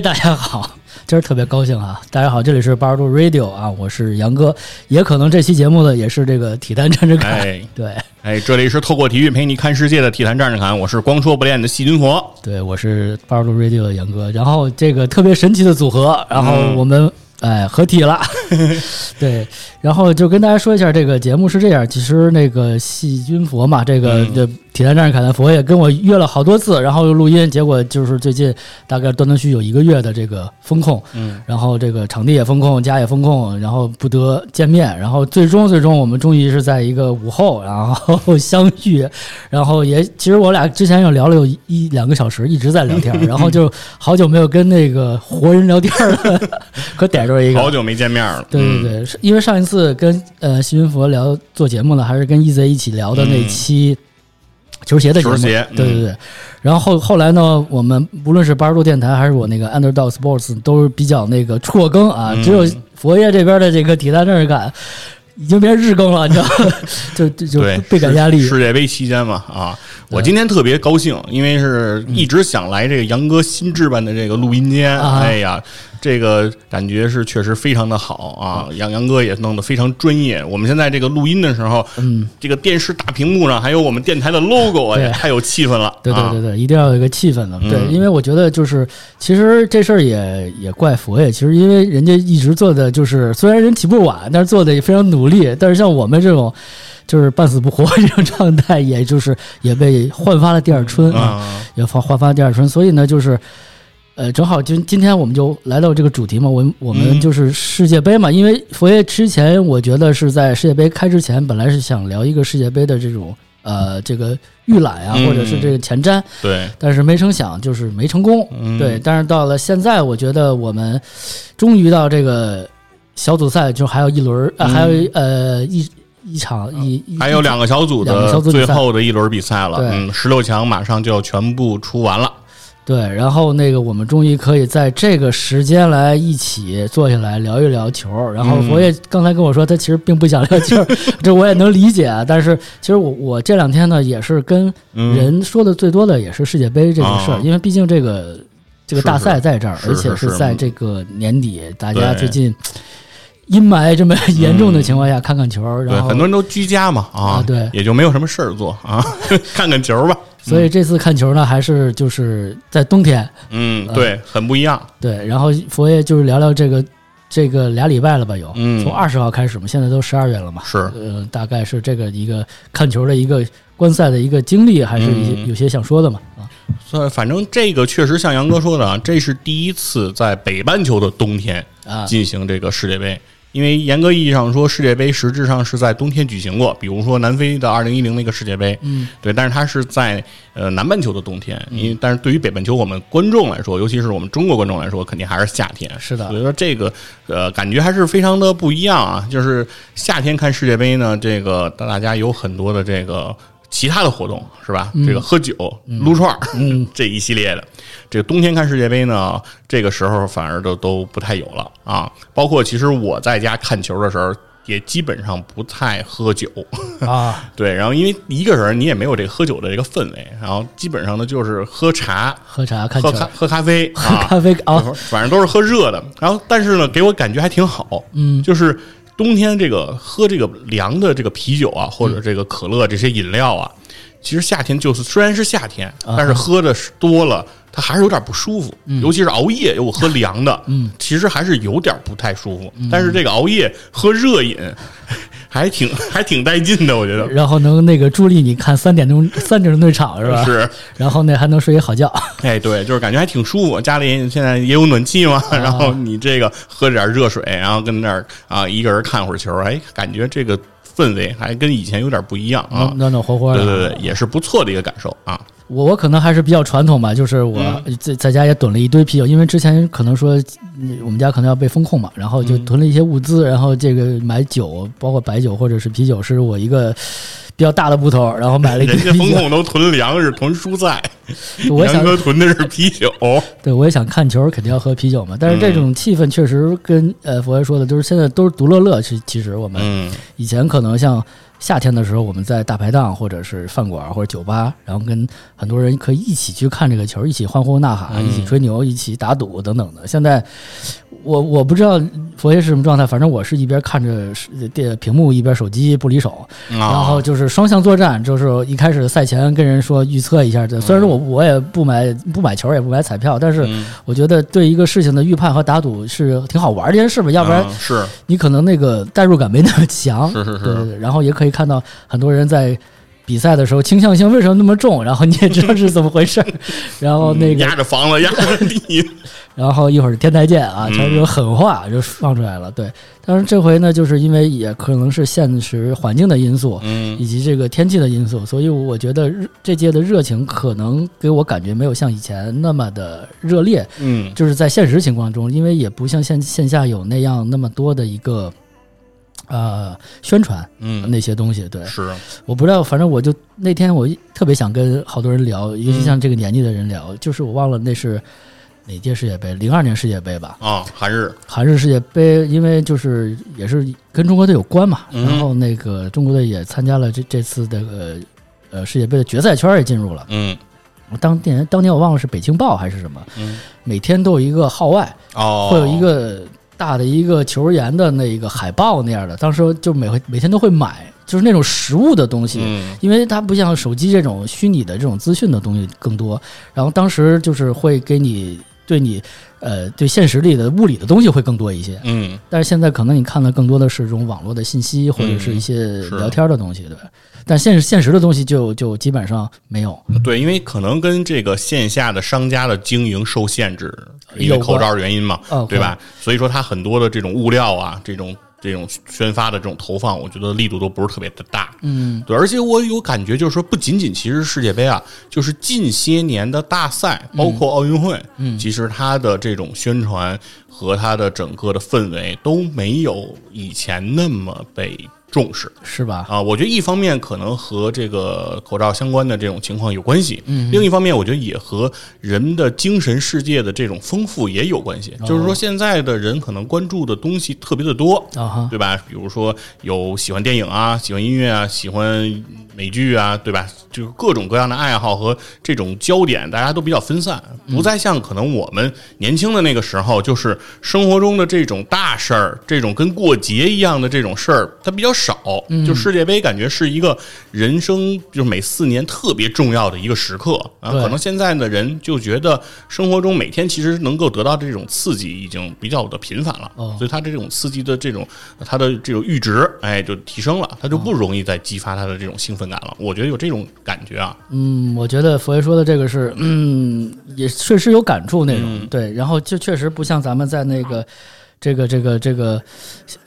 哎，大家好，今儿特别高兴啊！大家好，这里是八十度 Radio 啊，我是杨哥，也可能这期节目呢也是这个体坛战士侃，哎。对。哎，这里是透过体育陪你看世界的体坛战士侃，我是光说不练的细菌佛。对，我是八十度 Radio 的杨哥，然后这个特别神奇的组合，然后我们、哎合体了，对，然后就跟大家说一下，这个节目是这样，其实那个细菌佛嘛，这个嗯。这体坛战士凯南佛也跟我约了好多次，然后又录音，结果就是最近大概断断续续有一个月的这个风控，嗯，然后这个场地也风控，家也风控，然后不得见面，然后最终最终我们终于是在一个午后，然后 相遇，然后也其实我俩之前又聊了有一一两个小时，一直在聊天，然后就好久没有跟那个活人聊天了，可逮着一个。好久没见面了。对对嗯，对，是因为上一次跟呃西云佛聊做节目呢，还是跟 EZ 一起聊的那期球鞋的节目，球鞋嗯对对对。然后后后来呢，我们无论是八十度电台还是我那个 Underdog Sports 都是比较那个辍更啊，嗯只有佛爷这边的这个体坛战士感已经变成日更了，你知道吗？就就就，倍感压力。世界杯期间嘛，啊，我今天特别高兴，因为是一直想来这个杨哥新置办的这个录音间。啊哎呀，这个感觉是确实非常的好啊，杨杨哥也弄得非常专业。我们现在这个录音的时候，嗯，这个电视大屏幕上还有我们电台的 logo，对哎，太有气氛了。啊对对对对，一定要有一个气氛的。对，嗯因为我觉得就是，其实这事儿也也怪佛爷，其实因为人家一直做的就是，虽然人起步晚，但是做的也非常努力。但是像我们这种，就是半死不活这种状态，也就是也被焕发了第二春啊，啊，也焕焕发第二春。所以呢，就是。呃，正好今今天我们就来到这个主题嘛，我们我们嗯就是世界杯嘛，因为佛爷之前我觉得是在世界杯开之前，本来是想聊一个世界杯的这种呃这个预览啊，嗯或者是这个前瞻，对，但是没成想就是没成功。嗯对，但是到了现在，我觉得我们终于到这个小组赛，就还有一轮儿，呃、嗯还有呃一一场一一还有两个小组的最后的一轮比赛了，对嗯，十六强马上就要全部出完了。对，然后那个我们终于可以在这个时间来一起坐下来聊一聊球。然后嗯。佛爷刚才跟我说，他其实并不想聊球，这我也能理解啊。但是其实我我这两天呢，也是跟嗯，人说的最多的也是世界杯这个事儿，啊因为毕竟这个这个大赛在这儿，是而且是是在这个年底，大家对。最近阴霾这么严重的情况下看看球，对，然后很多人都居家嘛，啊，啊对。也就没有什么事儿做啊，看看球吧。所以这次看球呢，还是就是在冬天，嗯，呃对，很不一样。对，然后佛爷就是聊聊这个这个俩礼拜了吧，有，嗯。从二十号开始嘛，现在都十二月了嘛，是。呃，大概是这个一个看球的一个观赛的一个经历，还是有些想说的嘛，啊，所以反正这个确实像杨哥说的啊，这是第一次在北半球的冬天啊。进行这个世界杯。因为严格意义上说，世界杯实质上是在冬天举行过，比如说南非的二零一零那个世界杯，嗯，对，但是它是在呃南半球的冬天，因为但是对于北半球我们观众来说，尤其是我们中国观众来说，肯定还是夏天。是的所以说这个呃感觉还是非常的不一样啊。就是夏天看世界杯呢，这个大家有很多的这个其他的活动是吧？这个喝酒、撸串儿，嗯，这一系列的。这个冬天看世界杯呢，这个时候反而都都不太有了啊。包括其实我在家看球的时候，也基本上不太喝酒。啊，对，然后因为一个人你也没有这个喝酒的这个氛围，然后基本上呢就是喝茶、喝茶看，喝咖、喝咖啡喝啊，咖啡啊，反正都是喝热的。然后但是呢，给我感觉还挺好，嗯就是冬天这个喝这个凉的这个啤酒啊，或者这个可乐这些饮料啊，其实夏天就是虽然是夏天，啊但是喝的是多了。它还是有点不舒服，尤其是熬夜，我喝凉的，嗯，其实还是有点不太舒服。但是这个熬夜喝热饮，还挺还挺带劲的，我觉得然后能那个助力你看三点钟 三点钟那场是吧？是。然后呢还能睡一好觉，哎，对，就是感觉还挺舒服。家里现在也有暖气嘛，然后你这个喝点热水，然后跟那儿啊一个人看会儿球，哎，感觉这个氛围还跟以前有点不一样啊暖。暖暖和和的。对对对，也是不错的一个感受啊。我我可能还是比较传统吧，就是我嗯在在家也囤了一堆啤酒，因为之前可能说嗯我们家可能要被封控嘛，然后就嗯囤了一些物资，然后这个买酒，包括白酒或者是啤酒，是我一个比较大的部头，然后买了一堆人家啤酒。风控都囤粮食、囤蔬菜，我想囤的是啤酒。对，我也想看球，肯定要喝啤酒嘛。但是这种气氛确实跟呃佛爷说的，就是现在都是独乐乐。其其实我们嗯，以前可能像夏天的时候，我们在大排档或者是饭馆或者酒吧，然后跟很多人可以一起去看这个球，一起欢呼呐喊，嗯一起吹牛，一起打赌等等的。现在我我不知道佛爷是什么状态，反正我是一边看着是电屏幕，一边手机不离手，然然后就是双向作战，就是一开始赛前跟人说预测一下，这虽然说我我也不买不买球，也不买彩票，但是嗯。我觉得对一个事情的预判和打赌是挺好玩儿的一件事吧，要不然嗯是。你可能那个代入感没那么强。是是是，对对对，然后也可以看到很多人在比赛的时候倾向性为什么那么重，然后你也知道是怎么回事儿，然后那个压着房子压着地，然后一会儿天台见啊，嗯。全是有狠话就放出来了。对，但是这回呢，就是因为也可能是现实环境的因素，嗯。以及这个天气的因素，所以我觉得这届的热情可能给我感觉没有像以前那么的热烈，嗯。就是在现实情况中，因为也不像线线下有那样那么多的一个呃宣传嗯，那些东西。对，是。我不知道，反正我就那天我特别想跟好多人聊，尤其像这个年纪的人聊，就是我忘了那是哪届世界杯，零二年世界杯吧，啊，韩日。韩日世界杯，因为就是也是跟中国队有关嘛，嗯。然后那个中国队也参加了这这次的呃呃世界杯的决赛圈也进入了。嗯。我当年当年我忘了是北京报还是什么，嗯。每天都有一个号外，哦，会有一个大的一个球员的那个海报那样的，当时就每回每天都会买，就是那种实物的东西。嗯因为它不像手机这种虚拟的这种资讯的东西更多，然后当时就是会给你对你呃对现实里的物理的东西会更多一些，嗯但是现在可能你看的更多的是这种网络的信息或者是一些聊天的东西，对吧？但现实现实的东西就就基本上没有。对，因为可能跟这个线下的商家的经营受限制，因为口罩的原因嘛，哦对吧？所以说它很多的这种物料啊，这种这种宣发的这种投放，我觉得力度都不是特别的大。嗯，对，而且我有感觉，就是说，不仅仅其实世界杯啊，就是近些年的大赛，包括奥运会，嗯，其实它的这种宣传和它的整个的氛围都没有以前那么被重视。是吧？啊，我觉得一方面可能和这个口罩相关的这种情况有关系，嗯，另一方面我觉得也和人的精神世界的这种丰富也有关系。就是说，现在的人可能关注的东西特别的多，对吧？比如说有喜欢电影啊，喜欢音乐啊，喜欢美剧啊，对吧？就是各种各样的爱好和这种焦点，大家都比较分散，不再像可能我们年轻的那个时候，就是生活中的这种大事儿，这种跟过节一样的这种事儿，它比较少。就世界杯感觉是一个人生就是每四年特别重要的一个时刻啊。可能现在的人就觉得生活中每天其实能够得到这种刺激已经比较的频繁了，哦所以他这种刺激的这种他的这种阈值，哎，就提升了，他就不容易再激发他的这种兴奋感了。我觉得有这种感觉啊，嗯，我觉得佛爷说的这个是，嗯，也确实有感触那种，对，然后就确实不像咱们在那个。这个这个这个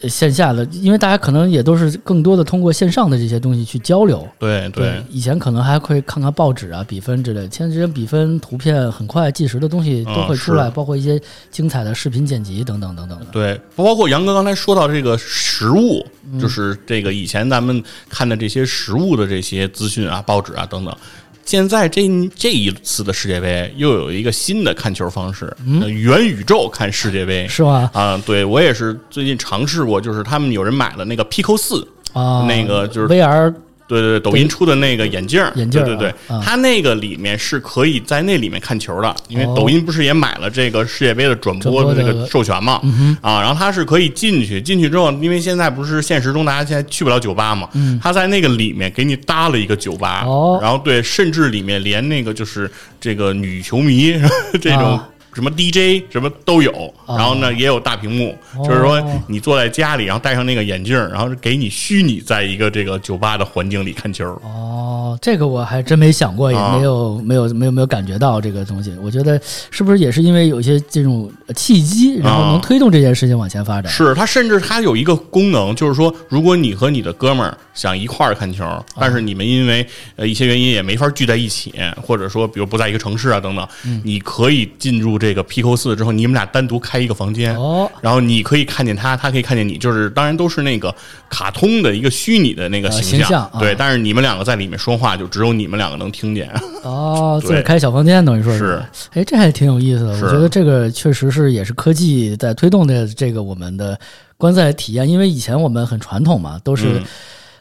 呃线下的，因为大家可能也都是更多的通过线上的这些东西去交流。对对。以前可能还会看看报纸啊、比分之类的，现在这些比分、图片很快计时的东西都会出来，嗯包括一些精彩的视频剪辑等等等等的。对，包括杨哥刚才说到这个实物，嗯就是这个以前咱们看的这些实物的这些资讯啊、报纸啊等等。现在这这一次的世界杯又有一个新的看球方式，嗯元宇宙看世界杯嗯是吧？啊！对我也是最近尝试过，就是他们有人买了那个 Pico 四，啊，那个就是 VR 对对对，抖音出的那个眼镜儿，眼镜儿对对对它那个里面是可以在那里面看球的，因为哦。抖音不是也买了这个世界杯的转播的这个授权嘛，嗯啊，然后它是可以进去，进去之后，因为现在不是现实中大家现在去不了酒吧嘛，他在那个里面给你搭了一个酒吧，然后对，甚至里面连那个就是这个女球迷 这种啊。什么 DJ 什么都有，啊然后呢也有大屏幕，哦就是说你坐在家里，然后戴上那个眼镜，然后给你虚拟在一个这个酒吧的环境里看球。哦，这个我还真没想过，也啊没有、没有没有没有感觉到这个东西。我觉得是不是也是因为有一些这种契机，然后能啊推动这件事情往前发展？是它甚至它有一个功能，就是说，如果你和你的哥们儿想一块儿看球，啊但是你们因为呃一些原因也没法聚在一起，或者说比如不在一个城市啊等等，嗯你可以进入这个 Pico 四之后，你们俩单独开一个房间。哦，然后你可以看见他，他可以看见你，就是当然都是那个卡通的一个虚拟的那个呃形形象啊对。但是你们两个在里面说话，就只有你们两个能听见。哦，对自己开小房间，等于说是，哎，这还挺有意思的。我觉得这个确实是也是科技在推动的这个我们的观赛体验，因为以前我们很传统嘛，都是、嗯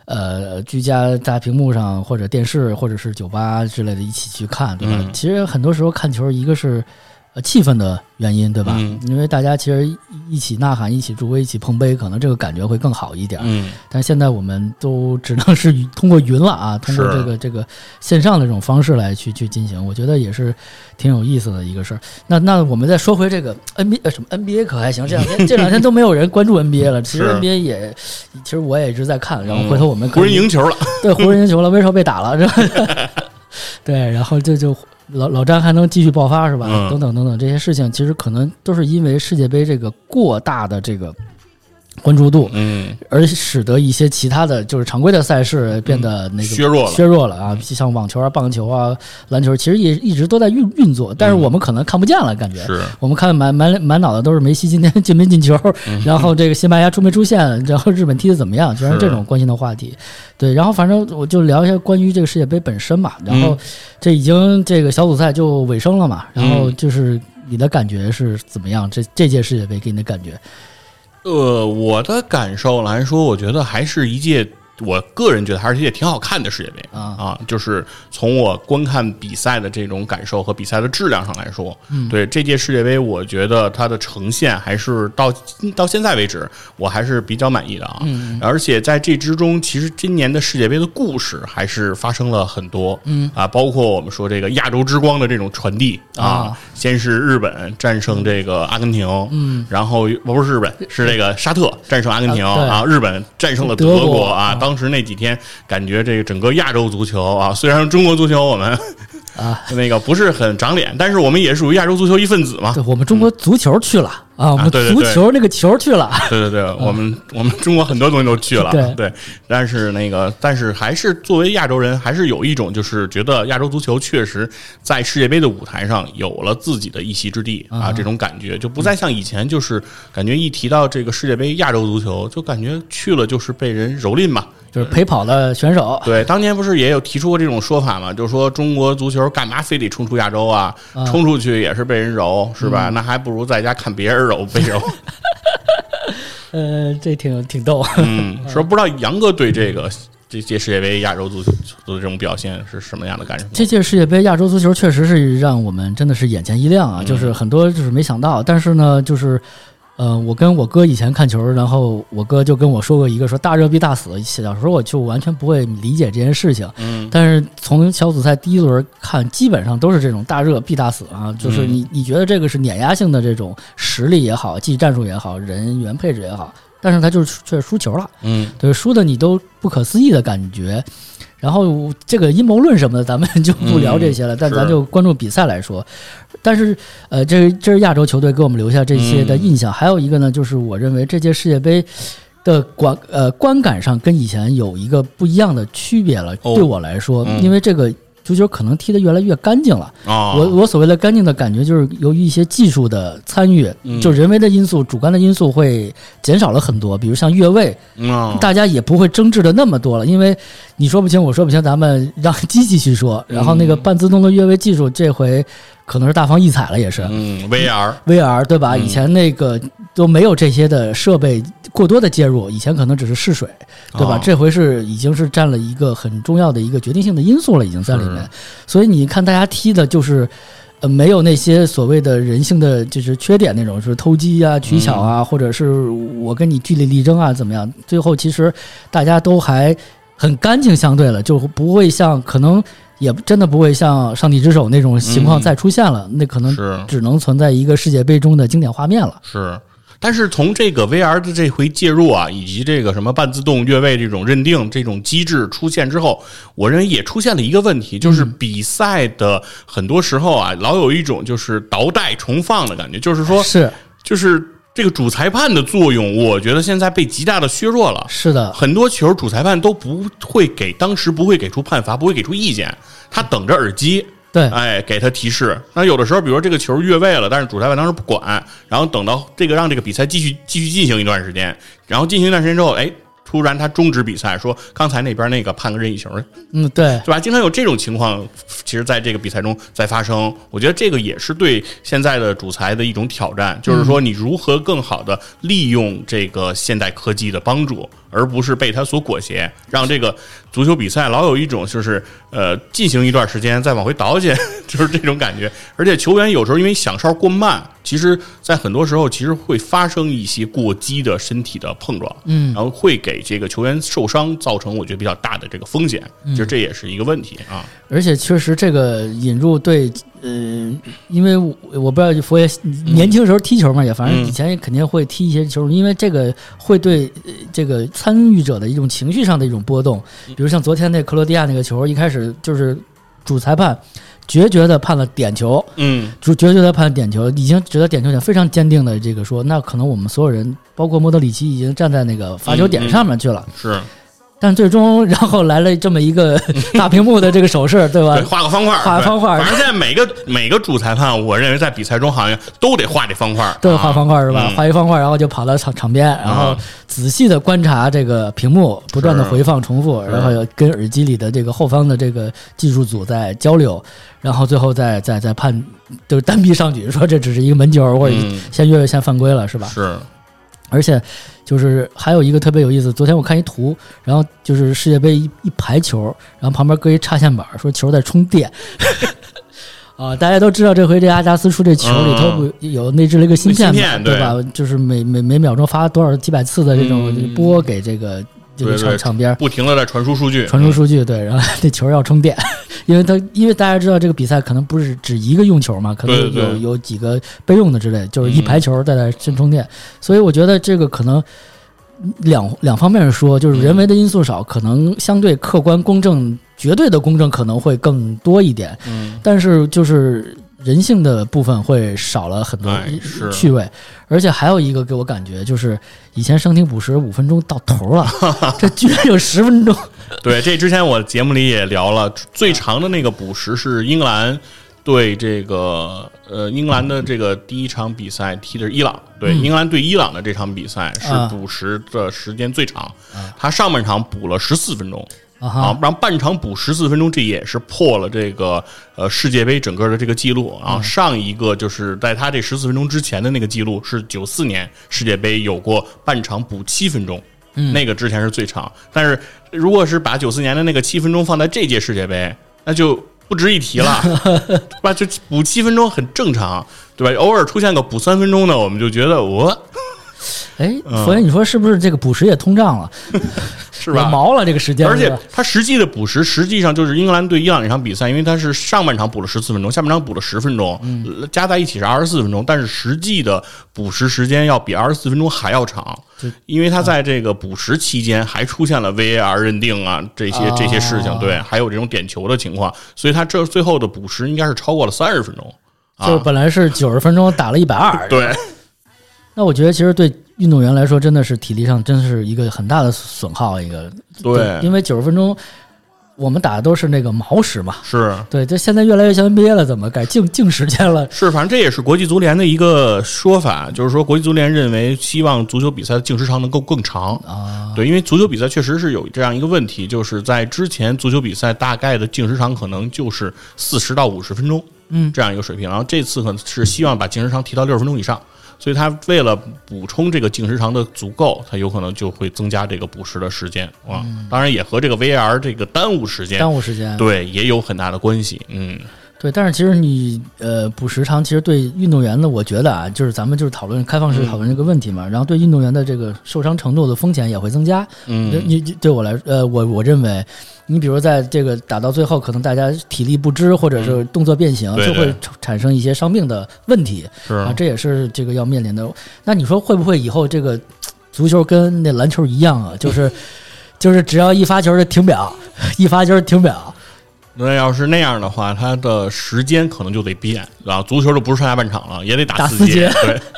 呃居家大屏幕上或者电视或者是酒吧之类的一起去看，对吧？嗯其实很多时候看球，一个是呃气氛的原因，对吧？嗯因为大家其实一起呐喊、一起助威、一起碰杯，可能这个感觉会更好一点。嗯但现在我们都只能是 通过云了啊，通过这个这个线上的这种方式来去去进行，我觉得也是挺有意思的一个事儿。那那我们再说回这个 NBA 呃什么 NBA 可还行，这两天 这两天都没有人关注 NBA 了。其实 NBA 也，其实我也一直在看，然后嗯回头我们湖人赢球了，对湖人赢球了，威少被打了，是吧？对，然后这就老老詹还能继续爆发是吧？嗯等等等等这些事情，其实可能都是因为世界杯这个过大的这个关注度，嗯，而使得一些其他的就是常规的赛事变得那个削弱了削弱了啊，像网球啊、棒球啊、篮球，其实也一直都在运运作，但是我们可能看不见了，感觉。是我们看满满满脑袋都是梅西今天进没进球，然后这个西班牙出没出现，然后日本踢的怎么样，全是是这种关心的话题。对，然后反正我就聊一下关于这个世界杯本身嘛，然后嗯这已经这个小组赛就尾声了嘛，然后嗯就是你的感觉是怎么样？这这届世界杯给你的感觉？呃，我的感受来说，我觉得还是一届，我个人觉得还是也挺好看的世界杯啊。就是从我观看比赛的这种感受和比赛的质量上来说，嗯。对这届世界杯，我觉得它的呈现还是到到现在为止，我还是比较满意的啊。嗯。而且在这之中，其实今年的世界杯的故事还是发生了很多，嗯。啊，包括我们说这个亚洲之光的这种传递啊。先是日本战胜这个阿根廷，嗯，然后不是日本，是这个沙特战胜阿根廷啊日本战胜了德德国啊。啊当时那几天感觉这个整个亚洲足球啊，虽然中国足球我们啊，那个不是很长脸，但是我们也属于亚洲足球一份子嘛。对我们中国足球去了啊，我们足球那个球去了，对对对，我们我们中国很多东西都去了，对。对，但是那个，但是还是作为亚洲人，还是有一种就是觉得亚洲足球确实在世界杯的舞台上有了自己的一席之地啊，啊。这种感觉就不再像以前，就是感觉一提到这个世界杯亚洲足球，就感觉去了就是被人蹂躏嘛。就是陪跑的选手对，当年不是也有提出过这种说法嘛？就是说中国足球干嘛非得冲出亚洲啊？啊冲出去也是被人揉，是吧？那还不如在家看别人揉被揉。呃，这挺挺逗。嗯，说不知道杨哥对这个这届世界杯亚洲足球的这种表现是什么样的感受？这届世界杯亚洲足球确实是让我们真的是眼前一亮啊，嗯就是很多就是没想到，但是呢，就是。呃，我跟我哥以前看球，然后我哥就跟我说过一个说大热必大死。小时候我就完全不会理解这件事情，嗯但是从小组赛第一轮看，基本上都是这种大热必大死啊，就是你你觉得这个是碾压性的这种实力也好，技战术也好，人员配置也好，但是他就是却输球了，嗯对，输的你都不可思议的感觉。然后这个阴谋论什么的，咱们就不聊这些了，但咱就关注比赛来说。但是，呃，这是这是亚洲球队给我们留下这些的印象。还有一个呢，就是我认为这届世界杯的观呃观感上跟以前有一个不一样的区别了。哦对我来说，嗯因为这个足球可能踢得越来越干净了。啊，我我所谓的干净的感觉，就是由于一些技术的参与，嗯就人为的因素、主观的因素会减少了很多。比如像越位，嗯大家也不会争执的那么多了，因为你说不清，我说不清，咱们让机器去说。然后那个半自动的越位技术，这回可能是大放异彩了，也是。嗯 VR VR 对吧？嗯以前那个都没有这些的设备过多的介入，以前可能只是试水，对吧？哦这回是已经是占了一个很重要的一个决定性的因素了，已经在里面。所以你看大家踢的就是。呃，没有那些所谓的人性的就是缺点那种，是偷鸡啊、取巧啊，或者是我跟你据理力争啊，怎么样？最后其实大家都还很干净，相对了，就不会像可能也真的不会像上帝之手那种情况嗯再出现了，那可能只能存在一个世界杯中的经典画面了。是。但是从这个 VR 的这回介入啊，以及这个什么半自动越位这种认定这种机制出现之后，我认为也出现了一个问题，就是嗯。比赛的很多时候啊，老有一种就是倒带重放的感觉，就是说，是。就是这个主裁判的作用，我觉得现在被极大的削弱了。是的，很多球主裁判都不会给，当时不会给出判罚，不会给出意见，他等着耳机，对，哎，给他提示。那有的时候，比如说这个球越位了，但是主裁判当时不管，然后等到这个让这个比赛继续继续进行一段时间，然后进行一段时间之后，哎，突然他终止比赛，说刚才那边那个判个任意球，嗯，对，对吧？经常有这种情况，其实在这个比赛中在发生。我觉得这个也是对现在的主裁的一种挑战，就是说你如何更好的利用这个现代科技的帮助而不是被它所裹挟，让这个足球比赛老有一种就是呃进行一段时间再往回倒去，就是这种感觉。而且球员有时候因为响哨过慢，其实在很多时候其实会发生一些过激的身体的碰撞，嗯然后会给这个球员受伤造成我觉得比较大的这个风险，其实这也是一个问题啊。而且确实这个引入对，呃，因为我我不知道佛爷年轻时候踢球嘛，也反正嗯以前也肯定会踢一些球，因为这个会对呃这个参与者的一种情绪上的一种波动，比如像昨天那克罗地亚那个球，一开始就是主裁判决绝的判了点球，嗯，主决绝的判点球，已经觉得点球点非常坚定的这个说，那可能我们所有人，包括莫德里奇，已经站在那个罚球点上面去了。是但最终，然后来了这么一个 大屏幕的这个手势，对吧？对，？画个方块画个方块儿。反正现在每个每个主裁判，我认为在比赛中好像都得画这方块儿，都得画方块是吧？嗯。画一方块，然后就跑到场场边，然后啊。仔细的观察这个屏幕，不断的回放重复，然后跟耳机里的这个后方的这个技术组在交流，然后最后再再再判，就是单臂上举，说这只是一个门球或者嗯。先越位先犯规了，是吧？是而且就是还有一个特别有意思，昨天我看一图，然后就是世界杯一一排球，然后旁边搁一插线板，说球在充电。啊，大家都知道这回这阿加斯出这球里头不有内置了一个芯片嘛，对吧？就是每每每秒钟发多少几百次的这种嗯波给这个这个对对场场边不停的在传输数据，传输数据，对，然后那球要充电，因为他因为大家知道这个比赛可能不是只一个用球嘛，可能有有几个备用的之类，就是一排球在那先充电，所以我觉得这个可能两两方面说，就是人为的因素少，可能相对客观公正、绝对的公正可能会更多一点，嗯，但是就是人性的部分会少了很多趣味，而且还有一个给我感觉就是以前伤停补时五分钟到头了，这居然有十分钟。对，这之前我节目里也聊了，最长的那个补时是英格兰对这个呃英格兰的这个第一场比赛踢的是伊朗，对，嗯。英格兰对伊朗的这场比赛是啊。补时的时间最长，他上半场补了十四分钟。啊啊，，然后半场补十四分钟，这也是破了这个呃世界杯整个的这个记录。然后上一个就是在他这十四分钟之前的那个记录是九四年世界杯有过半场补七分钟，嗯那个之前是最长。但是如果是把九四年的那个七分钟放在这届世界杯，那就不值一提了，对吧？就补七分钟很正常，对吧？偶尔出现个补三分钟的，我们就觉得我哎，嗯。佛爷，你说是不是这个补时也通胀了？是吧？毛了这个时间，而且他实际的补时，实际上就是英格兰对伊朗那场比赛，因为他是上半场补了十四分钟，下半场补了十分钟，呃加在一起是二十四分钟，但是实际的补时时间要比二十四分钟还要长，因为他在这个补时期间还出现了 VAR 认定啊这些哦这些事情，对，还有这种点球的情况，所以他这最后的补时应该是超过了三十分钟就是啊，本来是九十分钟打了一百二，对，那我觉得其实对运动员来说，真的是体力上真是一个很大的损耗，一个对因为九十分钟我们打的都是那个毛时嘛，是。对，这现在越来越像 NBA 了，怎么改净净时间了？是，反正这也是国际足联的一个说法，就是说国际足联认为希望足球比赛的净时长能够更长啊。对，因为足球比赛确实是有这样一个问题，就是在之前足球比赛大概的净时长可能就是四十到五十分钟，嗯这样一个水平。然后这次可能是希望把净时长提到六十分钟以上，所以它为了补充这个进食长的足够，它有可能就会增加这个捕食的时间啊。当然也和这个 VAR 这个耽误时间，耽误时间，对也有很大的关系。嗯，对，但是其实你呃补时长，其实对运动员呢，我觉得啊，就是咱们就是讨论开放式讨论这个问题嘛，然后对运动员的这个受伤程度的风险也会增加。嗯你你对我来呃，我我认为，你比如在这个打到最后，可能大家体力不支或者是动作变形，嗯对就会产生一些伤病的问题是啊，这也是这个要面临的。那你说会不会以后这个足球跟那篮球一样啊？就是 就是只要一发球就停表，一发球停表。那要是那样的话，他的时间可能就得变，然后足球就不是上下半场了，也得打四节，四对。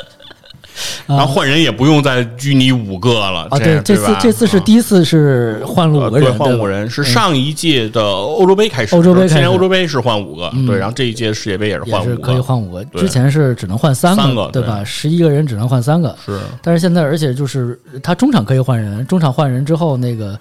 然后换人也不用再拘泥五个了啊，对这次这次是啊第一次是换了五个人，换五人是上一届的欧洲杯开始，欧洲杯开始今年欧洲杯是换五个，嗯对，然后这一届世界杯也是换五个是可以，换五个，之前是只能换三三个对对吧？十一个人只能换三个，是但是现在而且就是他中场可以换人，中场换人之后那个。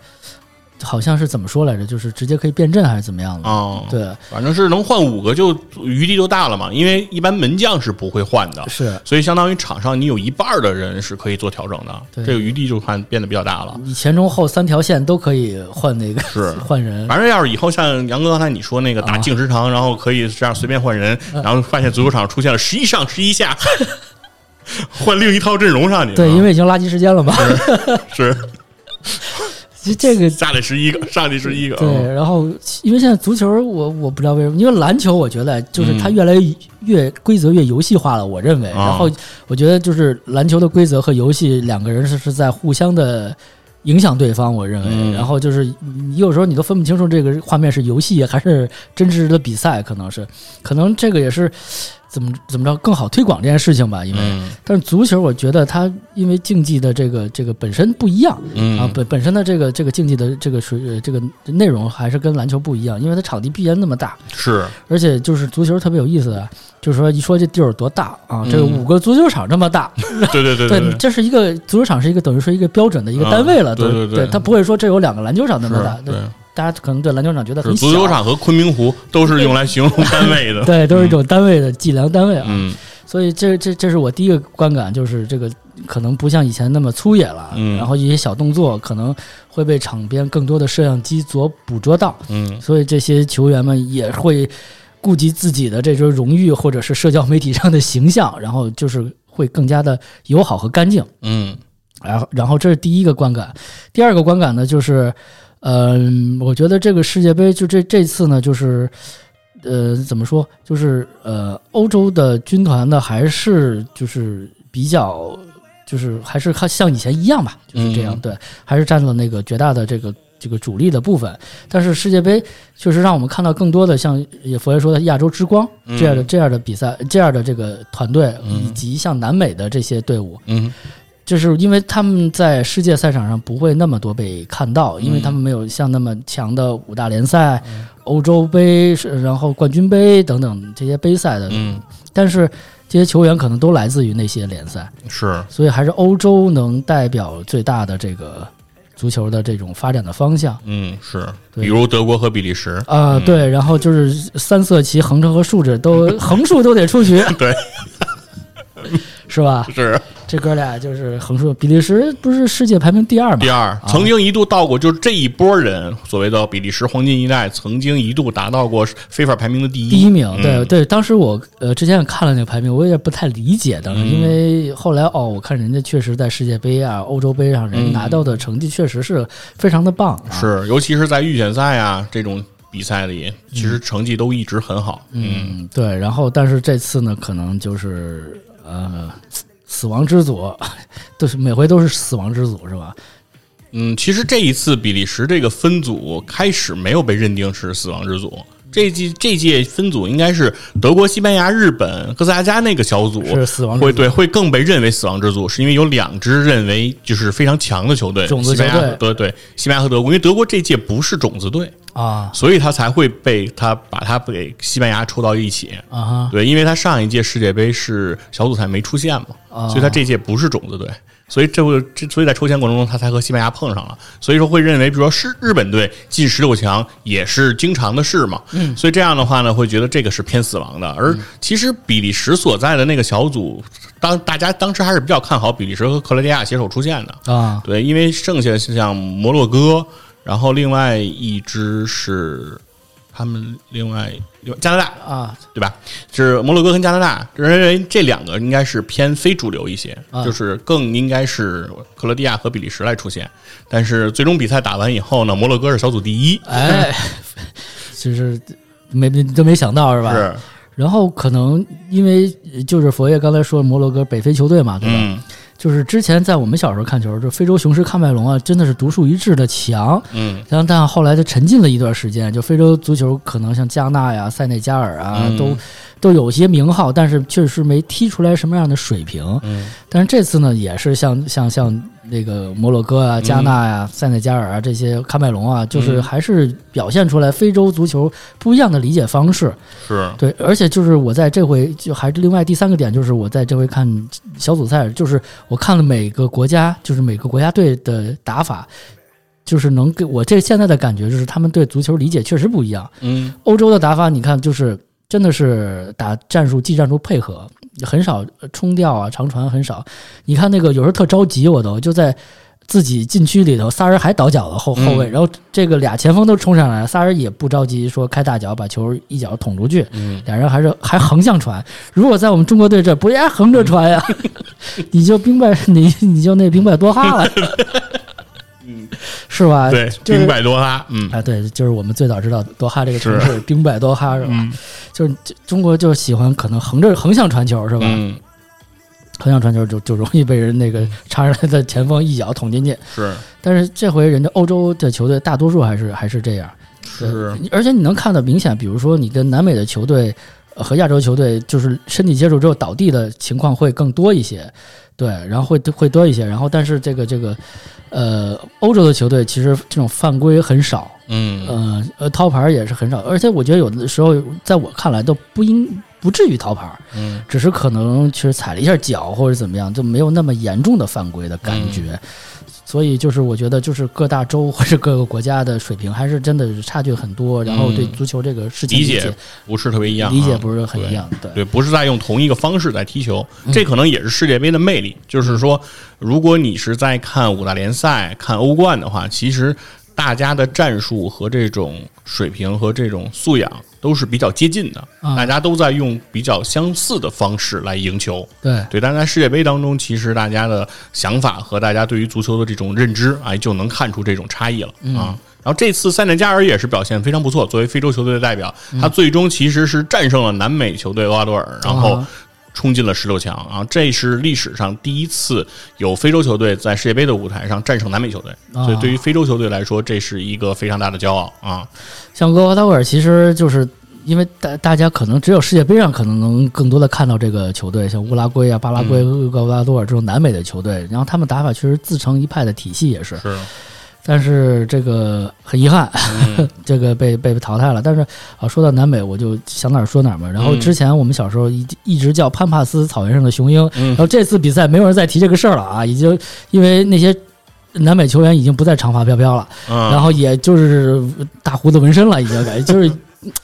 好像是怎么说来着？就是直接可以变阵还是怎么样的？哦，对，反正是能换五个，就余地就大了嘛。因为一般门将是不会换的，是所以相当于场上你有一半的人是可以做调整的，对这个余地就看变得比较大了。你前中后三条线都可以换那个是 换人，反正要是以后像杨哥刚才你说那个打啊净时长，然后可以这样随便换人，然后发现足球场出现了十一上十一下，换另一套阵容上去。对，因为已经垃圾时间了嘛。是 其实这个下来十一个，上去十一个。对，然后因为现在足球，我我不知道为什么，因为篮球我觉得就是它嗯越来越越规则越游戏化了，我认为。啊然后我觉得就是篮球的规则和游戏两个人是是在互相的影响对方，我认为。嗯然后就是你有时候你都分不清楚这个画面是游戏还是真实的比赛，可能是，可能这个也是怎么怎么着更好推广这件事情吧，因为。嗯。但是足球，我觉得它因为竞技的这个这个本身不一样，嗯。啊，本本身的这个这个竞技的这个水呃这个内容还是跟篮球不一样，因为它场地必然那么大，是。而且就是足球特别有意思的，就是说一说这地儿有多大啊，这五个足球场这么大，对对对对，这是一个足球场是一个等于说一个标准的一个单位了，啊对对。对对它不会说这有两个篮球场那么大，是对，大家可能对篮球场觉得是很小，足球场和昆明湖都是用来形容单位的。对，都是一种单位的计量单位啊，嗯所以这这这是我第一个观感，就是这个可能不像以前那么粗野了，嗯然后一些小动作可能会被场边更多的摄像机所捕捉到，嗯所以这些球员们也会顾及自己的这种荣誉或者是社交媒体上的形象，然后就是会更加的友好和干净。嗯然后，然后这是第一个观感。第二个观感呢，就是，嗯、我觉得这个世界杯就这这次呢，就是，呃，怎么说，就是呃，欧洲的军团呢，还是就是比较，就是还是看像以前一样吧，就是这样，嗯。对，还是占了那个绝大的这个。这个主力的部分，但是世界杯确实让我们看到更多的像也佛爷说的亚洲之光嗯。这样的、这样的比赛，这样的这个团队，嗯。以及像南美的这些队伍，嗯就是因为他们在世界赛场上不会那么多被看到，因为他们没有像那么强的五大联赛、欧洲杯，是然后冠军杯等等这些杯赛的。嗯，但是这些球员可能都来自于那些联赛，是。所以还是欧洲能代表最大的这个足球的这种发展的方向。嗯是，比如德国和比利时。啊、对，然后就是三色旗、横着和竖着都 横竖都得出局，对，是吧？是这哥俩就是横竖，比利时不是世界排名第二吗？第二，曾经一度到过，就是这一波人所谓的比利时黄金一代，曾经一度达到过非法排名的第一。第一名，嗯对对，当时我呃之前也看了那个排名，我有点不太理解当时，嗯因为后来哦，我看人家确实在世界杯啊、欧洲杯上，人嗯拿到的成绩确实是非常的棒、啊，是，尤其是在预选赛啊这种比赛里，其实成绩都一直很好。嗯嗯，对。然后，但是这次呢，可能就是呃，死亡之组，都是每回都是死亡之组是吧？嗯，其实这一次比利时这个分组开始没有被认定是死亡之组。这季这届分组应该是德国、西班牙、日本、哥斯达黎加那个小组是死亡之组会对会更被认为死亡之组，是因为有两支认为就是非常强的球队，种子球队对对，西班牙和德国，因为德国这届不是种子队，啊。所以他才会被他把他给西班牙抽到一起。啊对，因为他上一届世界杯是小组赛没出现嘛，啊。所以他这届不是种子队，所以这会这所以在抽签过程中他才和西班牙碰上了，所以说会认为，比如说是日本队进十六强也是经常的事嘛，嗯，所以这样的话呢，会觉得这个是偏死亡的，而其实比利时所在的那个小组，当大家当时还是比较看好比利时和克罗地亚携手出现的，啊。对，因为剩下像摩洛哥，然后另外一支是他们另外加拿大，啊对吧？是摩洛哥跟加拿大，认为这两个应该是偏非主流一些，啊就是更应该是克罗地亚和比利时来出现。但是最终比赛打完以后呢，摩洛哥是小组第一，哎，就是没没都没想到是吧？是，然后可能因为就是佛爷刚才说摩洛哥北非球队嘛，对吧？嗯就是之前在我们小时候看球，就非洲雄狮喀麦隆啊，真的是独树一帜的强。嗯然后但后来就沉浸了一段时间，就非洲足球可能像加纳呀、塞内加尔啊，嗯都都有些名号，但是确实没踢出来什么样的水平。嗯但是这次呢，也是像像像那个摩洛哥啊、加纳呀、塞内加尔啊这些喀麦隆啊，就是嗯。还是表现出来非洲足球不一样的理解方式。是，对，而且就是我在这回就还是另外第三个点，就是我在这回看小组赛，就是我看了每个国家，就是每个国家队的打法，就是能给我这现在的感觉就是他们对足球理解确实不一样。嗯。欧洲的打法，你看就是真的是打战术技战术配合，很少呃冲吊啊、长传很少。你看那个有时候特着急，我都就在自己禁区里头，仨人还倒脚了后后卫，嗯然后这个俩前锋都冲上来，仨人也不着急说开大脚把球一脚捅出去，嗯，俩人还是还横向传。如果在我们中国队这，不也横着传呀？你就兵败 你你就那兵败多哈了，是吧？对，就是兵败多哈，嗯啊，对，就是我们最早知道多哈这个城市，兵败多哈是吧？嗯就是中国就喜欢可能横着横向传球是吧？嗯，横向传球就就容易被人那个插上来的前锋一脚捅进去。是但是这回人家欧洲的球队大多数还是还是这样，是，而且你能看到明显，比如说你跟南美的球队呃和亚洲球队，就是身体接触之后倒地的情况会更多一些，对，然后会会多一些。然后但是这个这个呃欧洲的球队其实这种犯规很少，嗯呃呃掏牌也是很少，而且我觉得有的时候在我看来都不应不至于掏牌，嗯只是可能其实踩了一下脚或者怎么样，就没有那么严重的犯规的感觉。嗯所以就是我觉得就是各大洲或者各个国家的水平还是真的是差距很多，然后对足球这个事情理解解不是特别一样啊，理解不是很一样，对。对，不是在用同一个方式在踢球，嗯。这可能也是世界杯的魅力。就是说，如果你是在看五大联赛、看欧冠的话，其实大家的战术和这种水平和这种素养都是比较接近的，啊。大家都在用比较相似的方式来赢球。对。对，但是在世界杯当中，其实大家的想法和大家对于足球的这种认知，哎，就能看出这种差异了嗯。啊。然后这次塞内加尔也是表现非常不错，作为非洲球队的代表，嗯。他最终其实是战胜了南美球队厄瓜多尔，然后啊冲进了十六强啊！这是历史上第一次有非洲球队在世界杯的舞台上战胜南美球队，啊所以对于非洲球队来说，这是一个非常大的骄傲啊！像厄瓜多尔其实就是。因为大大家可能只有世界杯上可能能更多的看到这个球队，像乌拉圭啊、巴拉圭、厄瓜多尔这种南美的球队，然后他们打法确实自成一派的体系也是，是，但是这个很遗憾，嗯 这个被被淘汰了。但是啊，说到南美，我就想哪儿说哪儿嘛。然后嗯之前我们小时候一一直叫潘帕斯草原上的雄鹰，嗯然后这次比赛没有人再提这个事儿了啊，已经因为那些南美球员已经不再长发飘飘了，嗯，然后也就是大胡子纹身了，已经感觉 就是。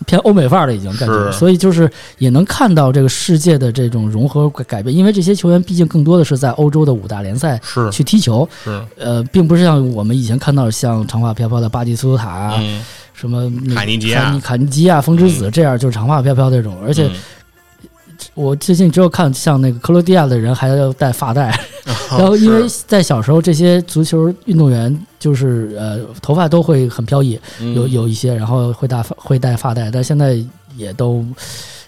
偏欧美范儿了，已经感觉，所以就是也能看到这个世界的这种融合改变，因为这些球员毕竟更多的是在欧洲的五大联赛去踢球，是，呃，并不是像我们以前看到像长发飘飘的巴蒂斯图塔啊，嗯，什么那卡尼基亚卡尼基亚、风之子这样，就是长发飘飘这种。而且嗯我最近只有看像那个克罗地亚的人还要戴发带，然后因为在小时候这些足球运动员就是呃头发都会很飘逸，嗯。有有一些然后会戴发会戴发带，但现在也都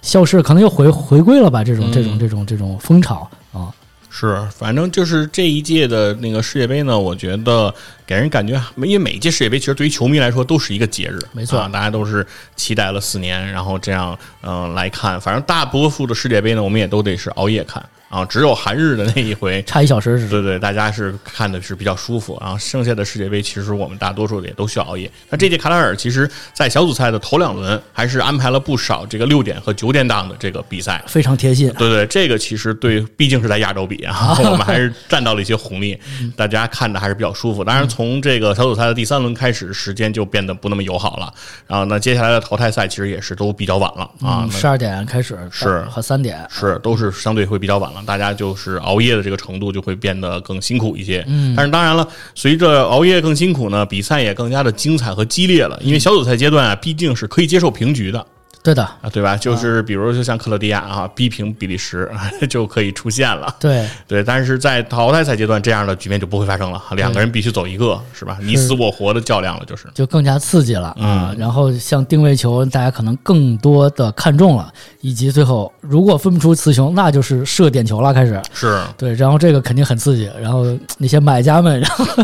消失了，可能又回回归了吧这种嗯。这种这种这种风潮啊。是，反正就是这一届的那个世界杯呢，我觉得给人感觉，因为每一届世界杯其实对于球迷来说都是一个节日，没错啊，大家都是期待了四年，然后这样嗯、呃来看。反正大多数的世界杯呢，我们也都得是熬夜看啊，只有韩日的那一回。差一小时是对对，大家是看的是比较舒服，然后剩下的世界杯其实我们大多数的也都需要熬夜。那这届卡塔尔其实在小组赛的头两轮还是安排了不少这个六点和九点档的这个比赛，非常贴心。对对，这个其实对，毕竟是在亚洲比啊，我们还是占到了一些红利，大家看的还是比较舒服。当然，从这个小组赛的第三轮开始，时间就变得不那么友好了。然后呢，接下来的淘汰赛其实也是都比较晚了啊，十二点开始是和三点是都是相对会比较晚了，大家就是熬夜的这个程度就会变得更辛苦一些。嗯，但是当然了，随着熬夜更辛苦呢，比赛也更加的精彩和激烈了，因为小组赛阶段啊，毕竟是可以接受平局的。对的，啊，对吧？就是比如就像克罗地亚啊，逼平比利时 就可以出现了。对，对，但是在淘汰赛阶段，这样的局面就不会发生了，两个人必须走一个，是吧？你死我活的较量了，就是。就更加刺激了啊。嗯然后像定位球，大家可能更多的看中了，以及最后如果分不出雌雄，那就是射点球了，开始。是，对，然后这个肯定很刺激。然后那些买家们，然后就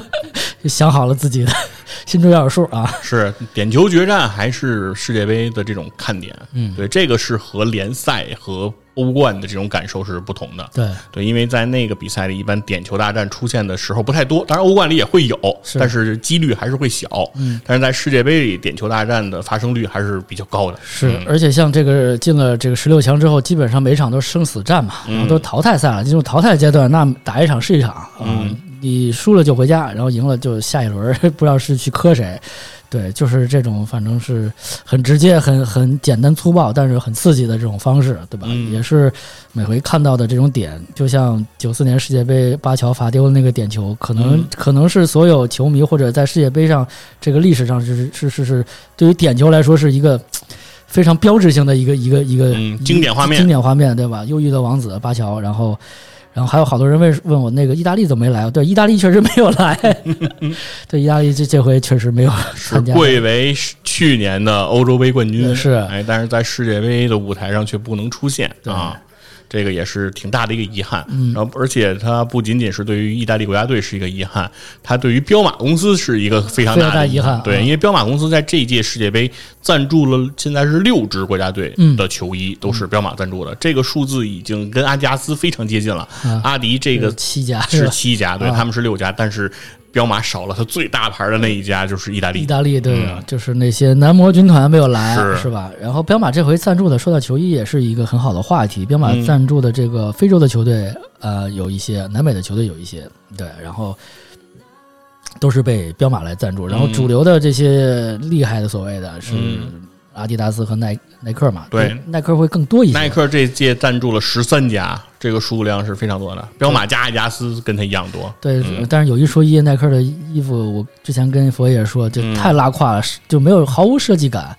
想好了自己的 心中要有数啊。是点球决战还是世界杯的这种看点？嗯对，这个是和联赛和欧冠的这种感受是不同的。对，对，因为在那个比赛里，一般点球大战出现的时候不太多，当然欧冠里也会有，是但是几率还是会小。嗯，但是在世界杯里，点球大战的发生率还是比较高的。是，嗯而且像这个进了这个十六强之后，基本上每场都是生死战嘛，然后都是淘汰赛了。进入淘汰阶段，那打一场是一场啊。嗯你输了就回家，然后赢了就下一轮，不知道是去磕谁。对，就是这种，反正是很直接、很很简单粗暴，但是很刺激的这种方式，对吧？嗯也是每回看到的这种点，就像九四年世界杯巴乔罚丢的那个点球，可能、嗯可能是所有球迷或者在世界杯上这个历史上是是是是对于点球来说是一个非常标志性的一个一个一个、嗯经典画面经典画面，对吧？忧郁的王子巴乔，然后。然后还有好多人问问我那个意大利怎么没来？对，意大利确实没有来。对，意大利这这回确实没有是参加。贵为去年的欧洲杯冠军，是哎，但是在世界杯的舞台上却不能出现对啊。这个也是挺大的一个遗憾，嗯。然后而且它不仅仅是对于意大利国家队是一个遗憾，它对于彪马公司是一个非常大的遗憾。对，啊因为彪马公司在这一届世界杯赞助了现在是六支国家队嗯。的球衣，都是彪马赞助的，这个数字已经跟阿迪达斯非常接近了。啊。阿迪这个七家是七家，对啊。他们是六家，但是彪马少了它最大牌的那一家就是意大利意。大利对、嗯就是那些男模军团没有来，是吧？然后彪马这回赞助的，说到球衣也是一个很好的话题。彪马嗯赞助的这个非洲的球队，呃，有一些南美的球队有一些，对，然后都是被彪马来赞助。然后嗯主流的这些厉害的所谓的是嗯阿迪达斯和耐耐克嘛，对耐克会更多一些。耐克这届赞助了十三家，这个数量是非常多的。彪马加阿迪达斯跟它一样多。对，嗯但是有一说一，耐克的衣服，我之前跟佛爷说，就嗯太拉胯了，是就没有毫无设计感。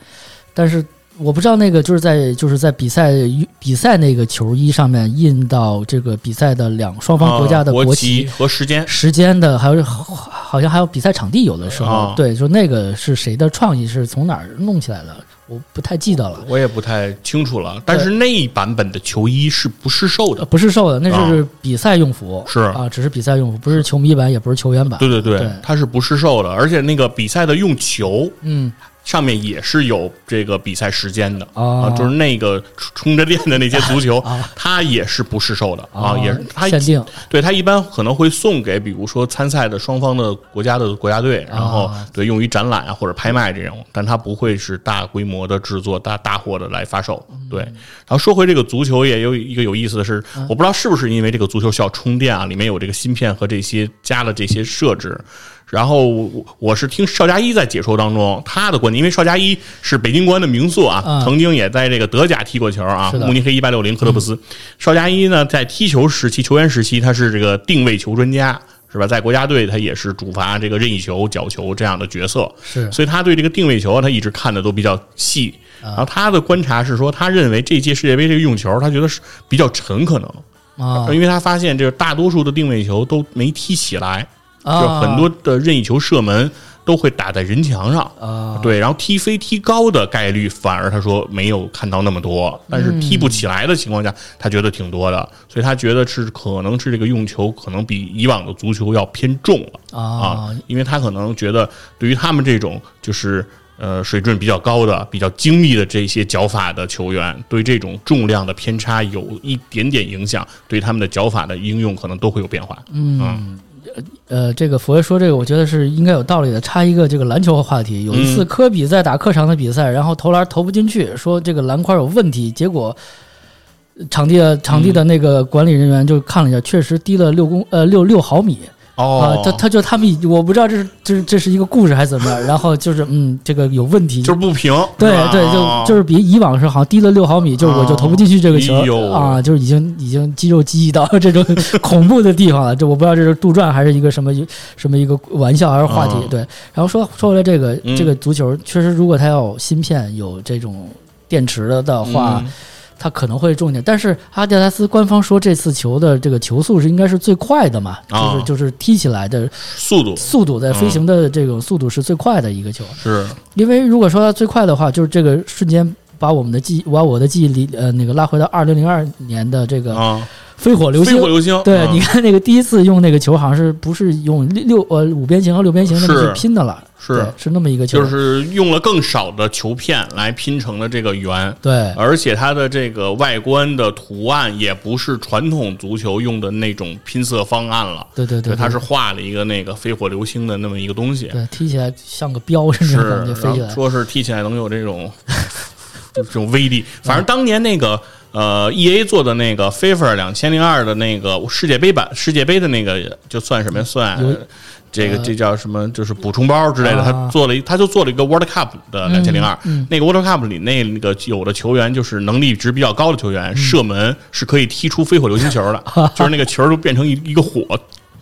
但是我不知道那个就是在就是在比赛比赛那个球衣上面印到这个比赛的两双方国家的啊国旗、和时间，时间的，还有好像还有比赛场地，有的时候、啊对，就那个是谁的创意，是从哪儿弄起来的，我不太记得了。我也不太清楚了。但是那一版本的球衣是不是售呃的？不是售的，那啊是比赛用服，是啊，只是比赛用服，不是球迷版，也不是球员版。对对对对，它是不是售的？而且那个比赛的用球嗯上面也是有这个比赛时间的啊。啊，就是那个充着电的那些足球啊，它也是不试售的啊，啊也是它限定。对它一般可能会送给，比如说参赛的双方的国家的国家队，然后啊对用于展览啊或者拍卖这种，但它不会是大规模的制作、大大货的来发售。对，然后说回这个足球，也有一个有意思的是，我不知道是不是因为这个足球需要充电啊，里面有这个芯片和这些加了这些设置。然后我我是听邵佳一在解说当中他的观点，因为邵佳一是北京国安的名宿啊，嗯曾经也在这个德甲踢过球啊，慕尼黑一八六零克特布斯。邵佳一呢，在踢球时期、球员时期，他是这个定位球专家，是吧？在国家队，他也是主罚这个任意球、角球这样的角色，是所以他对这个定位球，他一直看的都比较细。啊然后他的观察是说，他认为这届世界杯这个用球，他觉得是比较沉，可能，啊因为他发现这个大多数的定位球都没踢起来，啊，就很多的任意球射门都会打在人墙上。啊，对，然后踢飞踢高的概率反而他说没有看到那么多，但是踢不起来的情况下，他觉得挺多的，所以他觉得是可能是这个用球可能比以往的足球要偏重了啊因为他可能觉得对于他们这种就是。呃，水准比较高的、比较精密的这些脚法的球员，对这种重量的偏差有一点点影响，对他们的脚法的应用可能都会有变化。嗯呃，这个佛爷说这个，我觉得是应该有道理的。插一个这个篮球话题，有一次嗯科比在打客场的比赛，然后投篮投不进去，说这个篮筐有问题，结果场地的场地的那个管理人员就看了一下，确实低了六公呃六六毫米啊、哦，他他就他们我不知道这是这是这是一个故事还是怎么样，然后就是嗯这个有问题，就是不平，对对，就就是比以往是好像低了六毫米，就是我就投不进去这个球哎啊，就是已经已经肌肉记忆到这种 恐怖的地方了。这我不知道这是杜撰还是一个什么什么一个玩笑还是话题。嗯对，然后说说回来这个嗯这个足球，确实如果它要有芯片有这种电池的的话。嗯它可能会重一点，但是阿迪达斯官方说这次球的这个球速是应该是最快的嘛，啊。就是就是踢起来的速度。速度在飞行的这种速度是最快的一个球。是。因为如果说它最快的话，就是这个瞬间把我们的记把我的记忆里呃那个拉回到二零零二年的这个啊，飞火流星。飞火流星，对，啊你看那个第一次用那个球，好像是不是用六六呃五边形和六边形那么拼的了？是，是那么一个球。就是用了更少的球片来拼成了这个圆。对而且它的这个外观的图案也不是传统足球用的那种拼色方案了，对对对，它对是画了一个那个飞火流星的那么一个东西，对踢起来像个镖似的，感觉飞起来。说是踢起来能有这种 这种威力。反正当年那个呃，E A 做的那个 FIFA 两千零二的那个世界杯版世界杯的那个，就算什么呀？算有这个这叫什么？就是补充包之类的。啊他做了一，他就做了一个 World Cup 的两千零二。那个 World Cup 里那那个有的球员就是能力值比较高的球员，射门是可以踢出飞火流星球的，就是那个球都变成一一个火，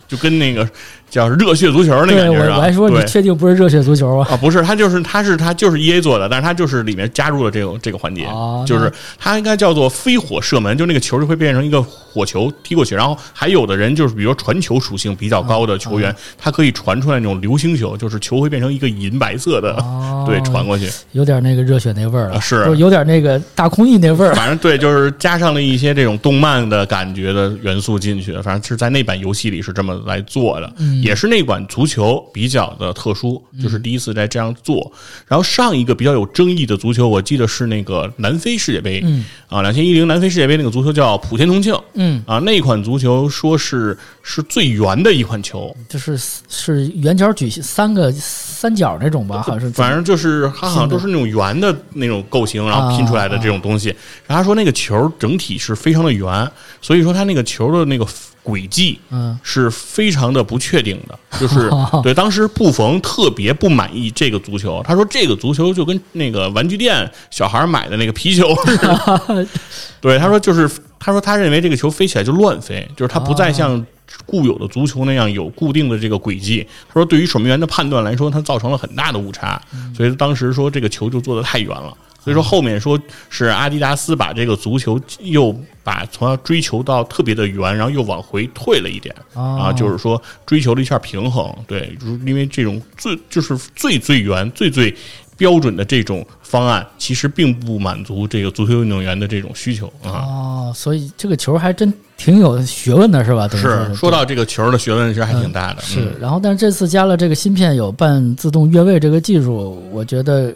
就跟那个叫热血足球那对感觉是吧？我我还说你确定不是热血足球啊？啊，不是，它就是它是它就是 E A 做的，但是它就是里面加入了这个这个环节，哦就是它应该叫做飞火射门，就那个球就会变成一个火球踢过去，然后还有的人就是比如传球属性比较高的球员，他可以传出来那种流星球，就是球会变成一个银白色的，哦 对，传过去。有点那个热血那味儿了，啊是不有点那个大空翼那味儿。反正对，就是加上了一些这种动漫的感觉的元素进去，反正是在那版游戏里是这么来做的，也是那款足球比较的特殊，就是第一次在这样做。然后上一个比较有争议的足球，我记得是那个南非世界杯，嗯。啊，两千一零南非世界杯那个足球叫普天同庆，嗯，啊，那款足球说是是最圆的一款球，就是是圆角矩形三个三角那种吧，好像是。反正就是它好像都是那种圆的那种构型，然后拼出来的这种东西。然后他说那个球整体是非常的圆，所以说它那个球的那个轨迹嗯是非常的不确定的。就是哦对当时布冯特别不满意这个足球，他说这个足球就跟那个玩具店小孩买的那个皮球似的。对，他说就是他说他认为这个球飞起来就乱飞，就是它不再像。固有的足球那样有固定的这个轨迹，他说对于守门员的判断来说，它造成了很大的误差，所以当时说这个球就做的太远了。所以说后面说是阿迪达斯把这个足球又把从要追求到特别的圆，然后又往回退了一点哦啊，就是说追求了一下平衡。对，就是因为这种最就是最最圆、最最标准的这种方案，其实并不满足这个足球运动员的这种需求啊。哦，所以这个球还真挺有学问的，是吧？是说到这个球的学问，其实还挺大的。是嗯，然后但是这次加了这个芯片有半自动越位这个技术，我觉得。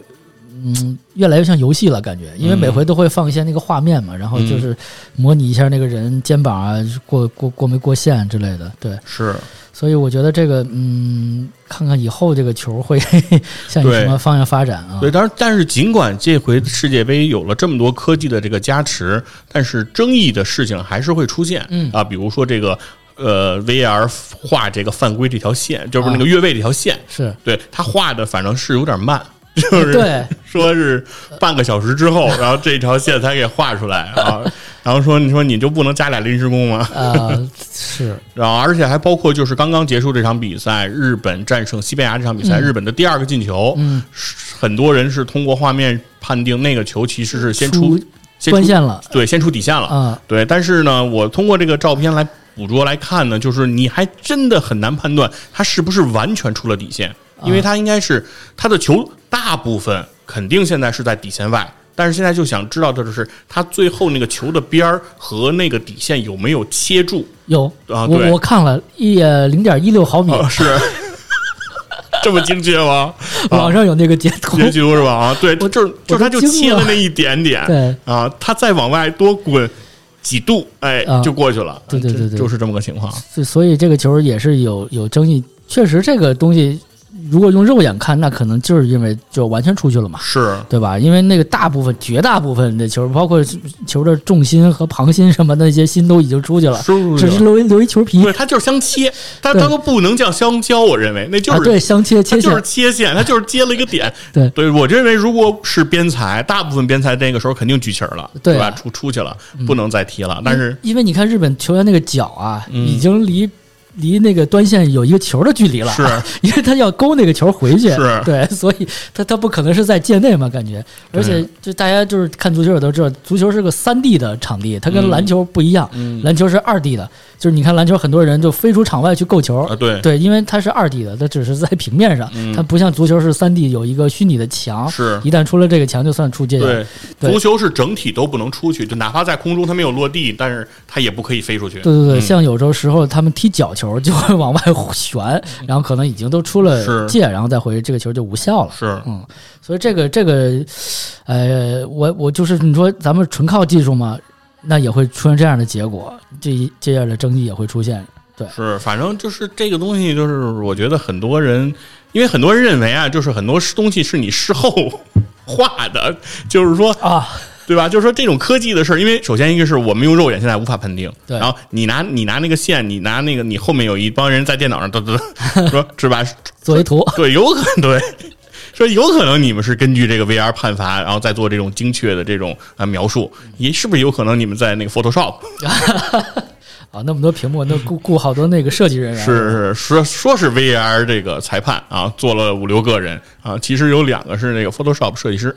嗯，越来越像游戏了，感觉，因为嗯每回都会放一些那个画面嘛，然后就是模拟一下那个人肩膀啊过过过没过线之类的，对，是。所以我觉得这个，嗯，看看以后这个球会 向对。什么方向发展啊？对，当然，但是尽管这回世界杯有了这么多科技的这个加持，但是争议的事情还是会出现。嗯。啊，比如说这个呃，VR 画这个犯规这条线，就是那个越位这条线，是。对他画的反正是有点慢。就是对 说是半个小时之后，然后这条线才给画出来啊，然后说你说你就不能加俩临时工吗？啊，是。然后而且还包括就是刚刚结束这场比赛，日本战胜西班牙这场比赛，日本的第二个进球，嗯，很多人是通过画面判定那个球其实是先出出先出关线了对，先出底线了啊，对，但是呢，我通过这个照片来捕捉来看呢，就是你还真的很难判断他是不是完全出了底线，因为他应该是他的球大部分肯定现在是在底线外。但是现在就想知道的就是，他最后那个球的边儿和那个底线有没有切住？有啊对我我看了一零点一六毫米，啊，是 这么精确吗？网上有那个截图，截图是吧？啊，对，就是就是他就切了那一点点，对啊，他再往外多滚几度，哎啊，就过去了。对对对对就就是这么个情况。所所以这个球也是有有争议。确实，这个东西如果用肉眼看，那可能就是因为就完全出去了嘛。是，对吧？因为那个大部分、绝大部分的球，包括球的重心和旁心什么的那些心都已经出去了，只是留一留一球皮对，它就是相切，它对它都不能叫相交，我认为那就啊，是、对，相切切它就是线，切线，它就是接了一个点。对对，我认为如果是边裁，大部分边裁那个时候肯定举旗儿了，对吧？出出去了，不能再踢了。但是因为你看日本球员那个脚啊，嗯已经离。离那个端线有一个球的距离了，是，因为他要勾那个球回去，是。对，所以他他不可能是在界内嘛，感觉，而且就大家就是看足球也都知道，足球是个三 D 的场地，它跟嗯篮球不一样，嗯篮球是二 D 的，就是你看篮球很多人就飞出场外去够球，啊，对，对，因为它是二 D 的，它只是在平面上，嗯。它不像足球是三 D 有一个虚拟的墙，是。一旦出了这个墙就算出界。对，对。足球是整体都不能出去，就哪怕在空中它没有落地，但是它也不可以飞出去。对对对，嗯。像有时候他们踢脚球就会往外旋，然后可能已经都出了界，然后再回这个球就无效了。是，嗯，所以这个这个，呃，我我就是你说咱们纯靠技术嘛，那也会出现这样的结果，这一这样的争议也会出现。对是，反正就是这个东西，就是我觉得很多人，因为很多人认为啊，就是很多东西是你事后 画的，就是说，啊，对吧？就是说这种科技的事儿，因为首先一个是我们用肉眼现在无法判定，对然后你拿你拿那个线，你拿那个你后面有一帮人在电脑上嘚嘚嘚说是吧？作为图，对，有可能对。说有可能你们是根据这个 VR 判罚，然后再做这种精确的这种啊描述，也是不是有可能你们在那个 Photoshop 啊，那么多屏幕，那雇雇好多那个设计人员，是是说说是 VR 这个裁判啊，做了五六个人啊，其实有两个是那个 Photoshop 设计师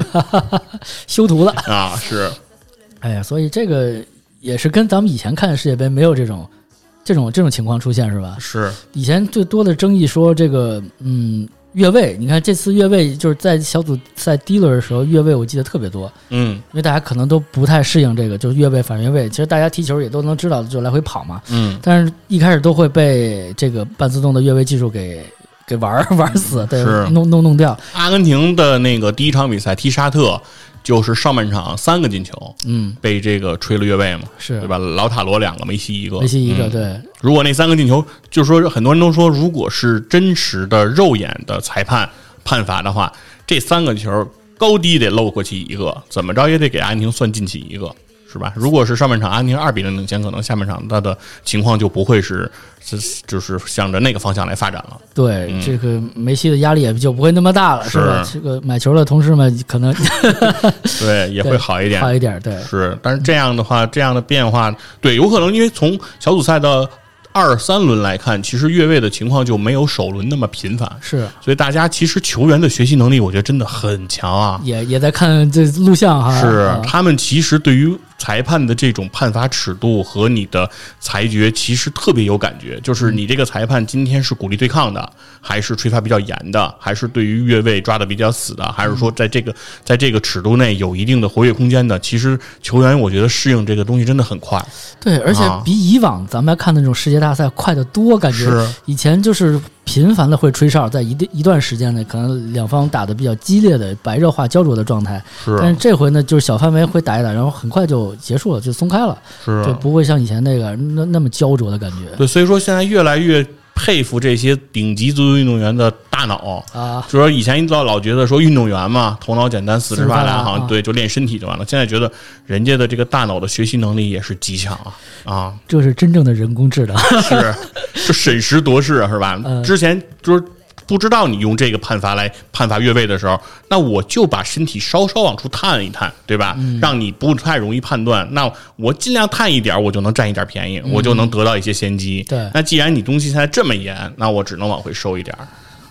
修图的。啊，是哎呀，所以这个也是跟咱们以前看世界杯没有这种这种这种情况出现是吧？是以前最多的争议说这个，嗯，越位，你看这次越位就是在小组赛第一轮的时候，越位我记得特别多，嗯因为大家可能都不太适应这个，就是越位反越位。其实大家踢球也都能知道，就来回跑嘛。嗯但是一开始都会被这个半自动的越位技术给给玩儿 玩死，对是，弄弄弄掉。阿根廷的那个第一场比赛踢沙特，就是上半场三个进球嗯，被这个吹了越位嘛，是。对吧？老塔罗两个，梅西一个，梅西一个，嗯。对，如果那三个进球，就是说很多人都说，如果是真实的肉眼的裁判判罚的话，这三个球高低得漏过去一个，怎么着也得给阿根廷算进去一个，是吧？如果是上半场阿根廷二比零领先，可能下半场他的情况就不会是是就是向着那个方向来发展了。对，嗯这个梅西的压力也就不会那么大了，是吧？这个买球的同事们可能 对，也会好一点。好一点，对，是，但是这样的话，这样的变化，对，有可能因为从小组赛的二三轮来看，其实越位的情况就没有首轮那么频繁。是所以大家其实球员的学习能力，我觉得真的很强啊。也也在看这录像哈，是啊他们其实对于裁判的这种判罚尺度和你的裁决，其实特别有感觉。就是你这个裁判今天是鼓励对抗的，还是吹罚比较严的，还是对于越位抓的比较死的，还是说在这个在这个尺度内有一定的活跃空间的？其实球员我觉得适应这个东西真的很快。对，而且啊比以往咱们看的那种世界大赛快得多，感觉是以前就是频繁的会吹哨，在一定一段时间内，可能两方打的比较激烈的白热化焦灼的状态，是但是这回呢，就是小范围会打一打，然后很快就结束了，就松开了，是就不会像以前那个那那么焦灼的感觉对，所以说现在越来越佩服这些顶级足球运动员的大脑。啊。就说以前老老觉得说运动员嘛，头脑简单，四肢发达，四肢发达啊好像对，就练身体就完了。现在觉得人家的这个大脑的学习能力也是极强啊啊，这是真正的人工智能，是就审时度势是吧？嗯之前就是。不知道你用这个判罚来判罚越位的时候，那我就把身体稍稍往出探一探，对吧？嗯让你不太容易判断。那我尽量探一点，我就能占一点便宜，我就能得到一些先机。嗯对那既然你东西现在这么严，那我只能往回收一点儿。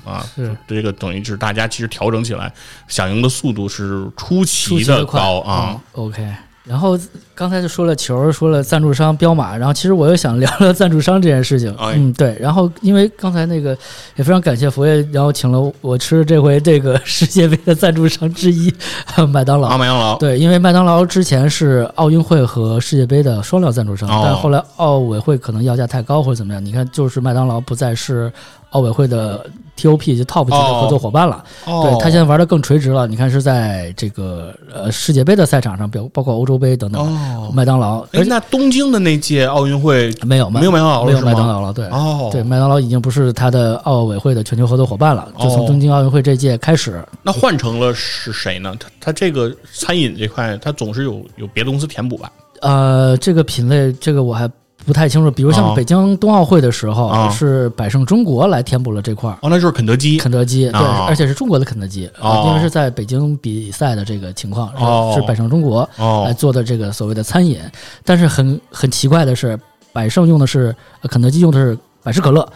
啊，是这个等于是大家其实调整起来，响应的速度是出出奇奇的高啊。嗯 OK，然后刚才就说了球，说了赞助商彪马，然后其实我又想聊聊赞助商这件事情。哎嗯，对。然后因为刚才那个也非常感谢佛爷，然后请了我吃这回这个世界杯的赞助商之一 麦当劳。啊，麦当劳，对，因为麦当劳之前是奥运会和世界杯的双料赞助商，哦但后来奥委会可能要价太高或者怎么样，你看就是麦当劳不再是奥委会的 TOP 就 TOP 级的合作伙伴了。哦对他现在玩的更垂直了，你看是在这个呃世界杯的赛场上，包包括欧洲杯等等，哦，麦当劳，哎那东京的那届奥运会没有麦没有麦当劳了没有麦当劳了，对。哦，对，麦当劳已经不是他的奥委会的全球合作伙伴了。就从哦东京奥运会这届开始，那换成了是谁呢？他他这个餐饮这块，他总是有有别的公司填补吧？呃，这个品类，这个我还不太清楚。比如像哦北京冬奥会的时候，哦是百胜中国来填补了这块儿。哦，那就是肯德基。肯德基对，哦而且是中国的肯德基，因为是在北京比赛的这个情况，是百胜中国来哦做的这个所谓的餐饮。但是很很奇怪的是，百胜用的是呃肯德基用的是百事可乐，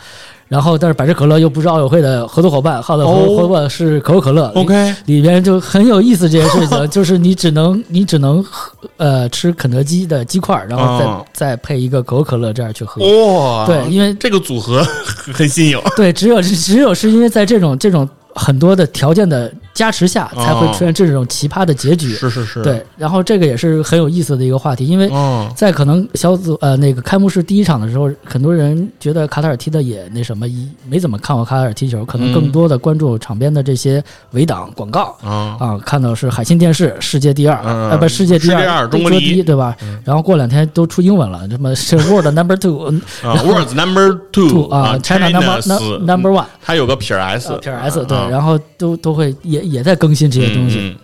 然后但是百事可乐又不是奥委会的合作伙伴，好的合作伙伴是可口可乐。OK，里边就很有意思，这件事情 就是你只能你只能喝呃吃肯德基的鸡块，然后再、哦再配一个可口可乐这样去喝。哇，对，因为这个组合很 新颖。对，只有只有是因为在这种这种很多的条件的加持下，才会出现这种奇葩的结局。是是是，对，然后这个也是很有意思的一个话题，因为嗯，在可能小组呃那个开幕式第一场的时候，很多人觉得卡塔尔踢的也那什么，一没怎么看过卡塔尔踢球，可能更嗯多的关注场边的这些围挡广告。啊，啊，看到是海信电视世界第二，嗯呃不世界第世界第二中国第一对吧？嗯。然后过两天都出英文了，什么是 World Number Two 嗯 啊，Words Number Two 啊，China Number Number One 它有个撇儿 S，啊，P R S 对，啊然后都都会也也在更新这些东西。嗯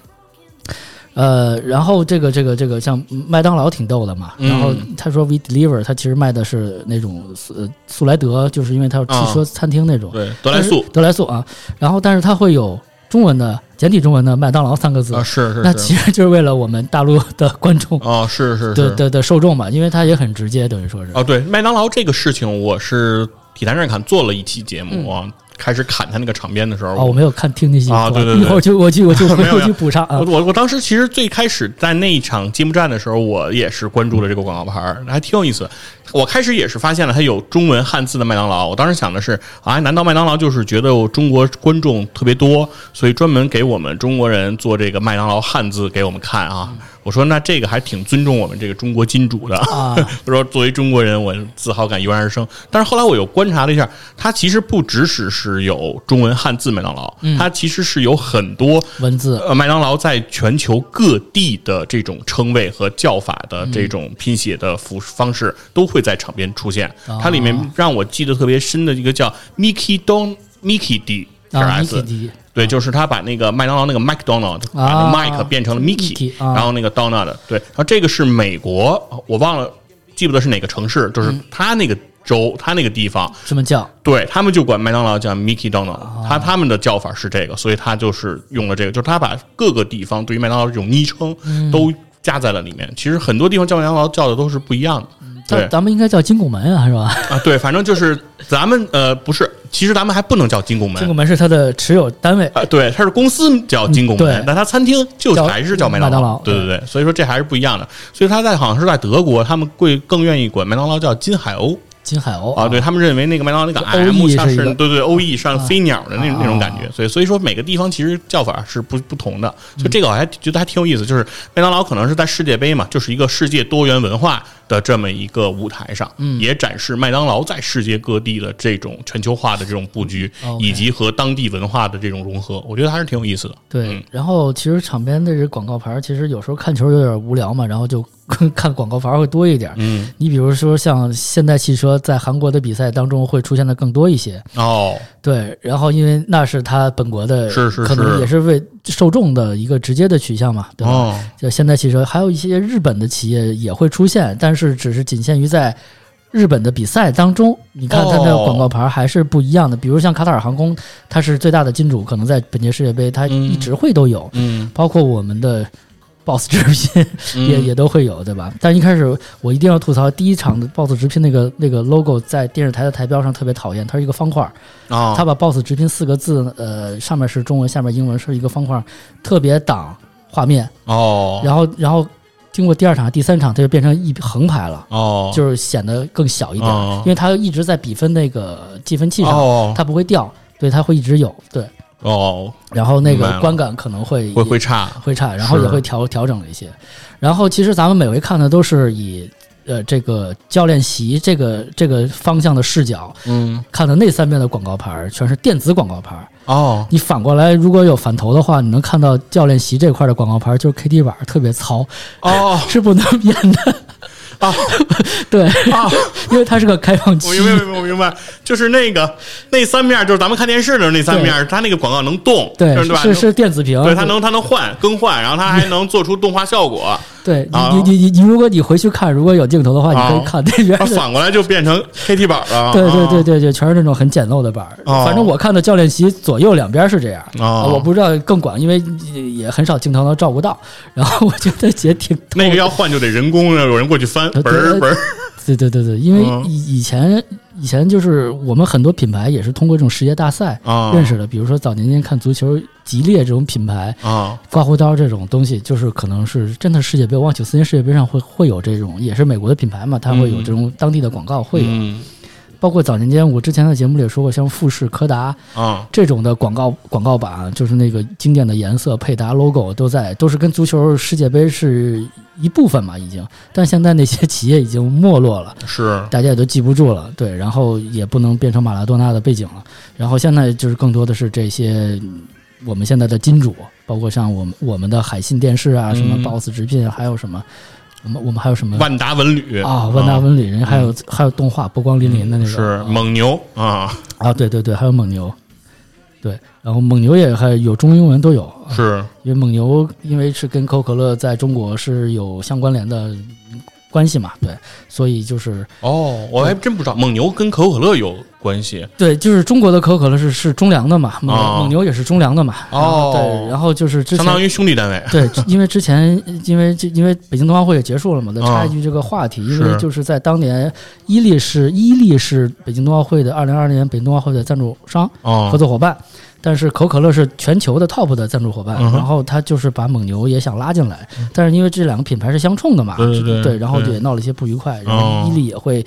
呃，然后这个这个这个像麦当劳挺逗的嘛，嗯。然后他说 We Deliver，他其实卖的是那种呃速来德，就是因为他有汽车餐厅那种，对，德莱素。德莱素啊，然后但是它会有中文的简体中文的麦当劳三个字，啊，是是那，其实就是为了我们大陆的观众啊，是是是，的的的受众嘛，因为它也很直接，等于说是。哦，对，麦当劳这个事情，我是体坛站侃做了一期节目啊，开始砍他那个场边的时候，哦，我没有看听那些啊对对对。一会儿就我就我就回没有没有。头去补上啊。我，我我当时其实最开始在那一场揭幕战的时候，我也是关注了这个广告牌，还挺有意思。我开始也是发现了它有中文汉字的麦当劳，我当时想的是啊，难道麦当劳就是觉得我中国观众特别多，所以专门给我们中国人做这个麦当劳汉字给我们看啊？我说那这个还挺尊重我们这个中国金主的啊。我说作为中国人，我自豪感油然而生。但是后来我又观察了一下，它其实不只是是有中文汉字麦当劳，它其实是有很多文字呃，麦当劳在全球各地的这种称谓和叫法的这种拼写的服方式，都会在场边出现。哦它里面让我记得特别深的一个叫 Mickey Don Mickey D S，、对，就是他把那个麦当劳那个 McDonald 把 Mike 变成了 Mickey，、然后那个 Donald，对，然后这个是美国，我忘了记不得是哪个城市，就是嗯。他那个州，他那个地方，这么叫。对他们就管麦当劳叫 Mickey Donald，、哦。他他们的叫法是这个，所以他就是用了这个，就是他把各个地方对于麦当劳这种昵称嗯。都加在了里面。其实很多地方叫麦当劳叫的都是不一样的。对咱咱们应该叫金拱门啊，是吧？啊，对，反正就是咱们呃不是，其实咱们还不能叫金拱门金拱门是它的持有单位，啊，对，它是公司叫金拱门，但它餐厅就还是叫麦当麦当劳对对对，所以说这还是不一样的。所以他在好像是在德国，他们会更愿意管麦当劳叫金海鸥金海鸥。啊，对他们认为那个麦当劳那个就 M OE 像是对对 O E 像飞鸟的那啊那种感觉，所以所以说每个地方其实叫法是不不同的，所以这个我还觉得还挺有意思，就是麦当劳可能是在世界杯嘛，就是一个世界多元文化的这么一个舞台上，嗯。也展示麦当劳在世界各地的这种全球化的这种布局，以及和当地文化的这种融合，我觉得还是挺有意思的。对嗯，然后其实场边的这广告牌，其实有时候看球有点无聊嘛，然后就看广告牌儿会多一点。嗯，你比如说像现代汽车在韩国的比赛当中会出现的更多一些，哦，对，然后因为那是他本国的，是是是可能也是为受众的一个直接的取向嘛，对吧？哦，就现代汽车，还有一些日本的企业也会出现，但是只是仅限于在日本的比赛当中。你看它的哦广告牌还是不一样的，比如像卡塔尔航空，它是最大的金主，可能在本届世界杯它嗯一直会都有，嗯，包括我们的 BOSS 直聘 也嗯也都会有，对吧？但一开始我一定要吐槽，第一场的 BOSS 直聘那个那个 logo 在电视台的台标上特别讨厌，它是一个方块儿，啊，它把 BOSS 直聘四个字，呃，上面是中文，下面英文是一个方块儿，特别挡画面。哦，然后然后经过第二场、第三场，它就变成一横排了，哦，就是显得更小一点，哦因为它一直在比分那个计分器上，哦它不会掉，对，它会一直有，对。哦，然后那个观感可能会会会差，会差，然后也会调调整了一些。然后其实咱们每回看的都是以呃这个教练席这个这个方向的视角嗯，看的那三边的广告牌儿，全是电子广告牌儿。哦，你反过来，如果有反头的话，你能看到教练席这块的广告牌儿，就是 KT 板儿特别糙，哦，是不能变的。啊 对，啊，因为它是个开放区我。明白，明白，我明白，就是那个那三面，就是咱们看电视的那三面，它那个广告能动，对是吧？是是电子屏，对，它能它能换更换，然后它还能做出动画效果。对你啊你你你你，如果你回去看，如果有镜头的话，啊你可以看那边。反过来就变成 KT 板了。对对对啊，对对，全是那种很简陋的板反正我看的教练席左右两边是这样，啊我不知道更广，因为也很少镜头能照顾到。然后我觉得也挺那个要换就得人工，有人过去翻，对嘣儿嘣儿。对对对对，因为嗯。以以前以前就是我们很多品牌也是通过这种世界大赛啊。认识的，比如说早年间看足球，吉列这种品牌，啊，刮胡刀这种东西，就是可能是真的世界杯，我忘九四年世界杯上会会有这种，也是美国的品牌嘛，它会有这种当地的广告会有，嗯包括早年间我之前在节目里也说过，像富士、柯达啊，这种的广告广告板，就是那个经典的颜色、配搭、logo 都在，都是跟足球世界杯是一部分嘛，已经。但现在那些企业已经没落了，是大家也都记不住了，对，然后也不能变成马拉多纳的背景了。然后现在就是更多的是这些嗯我们现在的金主，包括像我们我们的海信电视啊，什么嗯 BOSS 直聘，还有什么，我们我们还有什么？万达文旅。啊，万达文旅人，还有还有动画波光粼粼的那个。是蒙牛啊，啊，对对对，还有蒙牛。对，然后蒙牛也还有中英文都有，是。因为蒙牛因为是跟可口可乐在中国是有相关联的关系嘛，对，所以就是哦，我还真不知道蒙牛跟可口可乐有关系。对，就是中国的可口可乐是是中粮的嘛，蒙、哦蒙牛也是中粮的嘛，哦。对，然后就是相当于兄弟单位。对，因为之前因为这因为北京冬奥会也结束了嘛，再插一句这个话题，因为就是在当年伊利是伊利是北京冬奥会的二零二零年北京冬奥会的赞助商哦。合作伙伴。但是可口可乐是全球的 top 的赞助伙伴，嗯然后他就是把蒙牛也想拉进来，但是因为这两个品牌是相冲的嘛，对对对。然后对。也闹了一些不愉快，然哦后伊利也会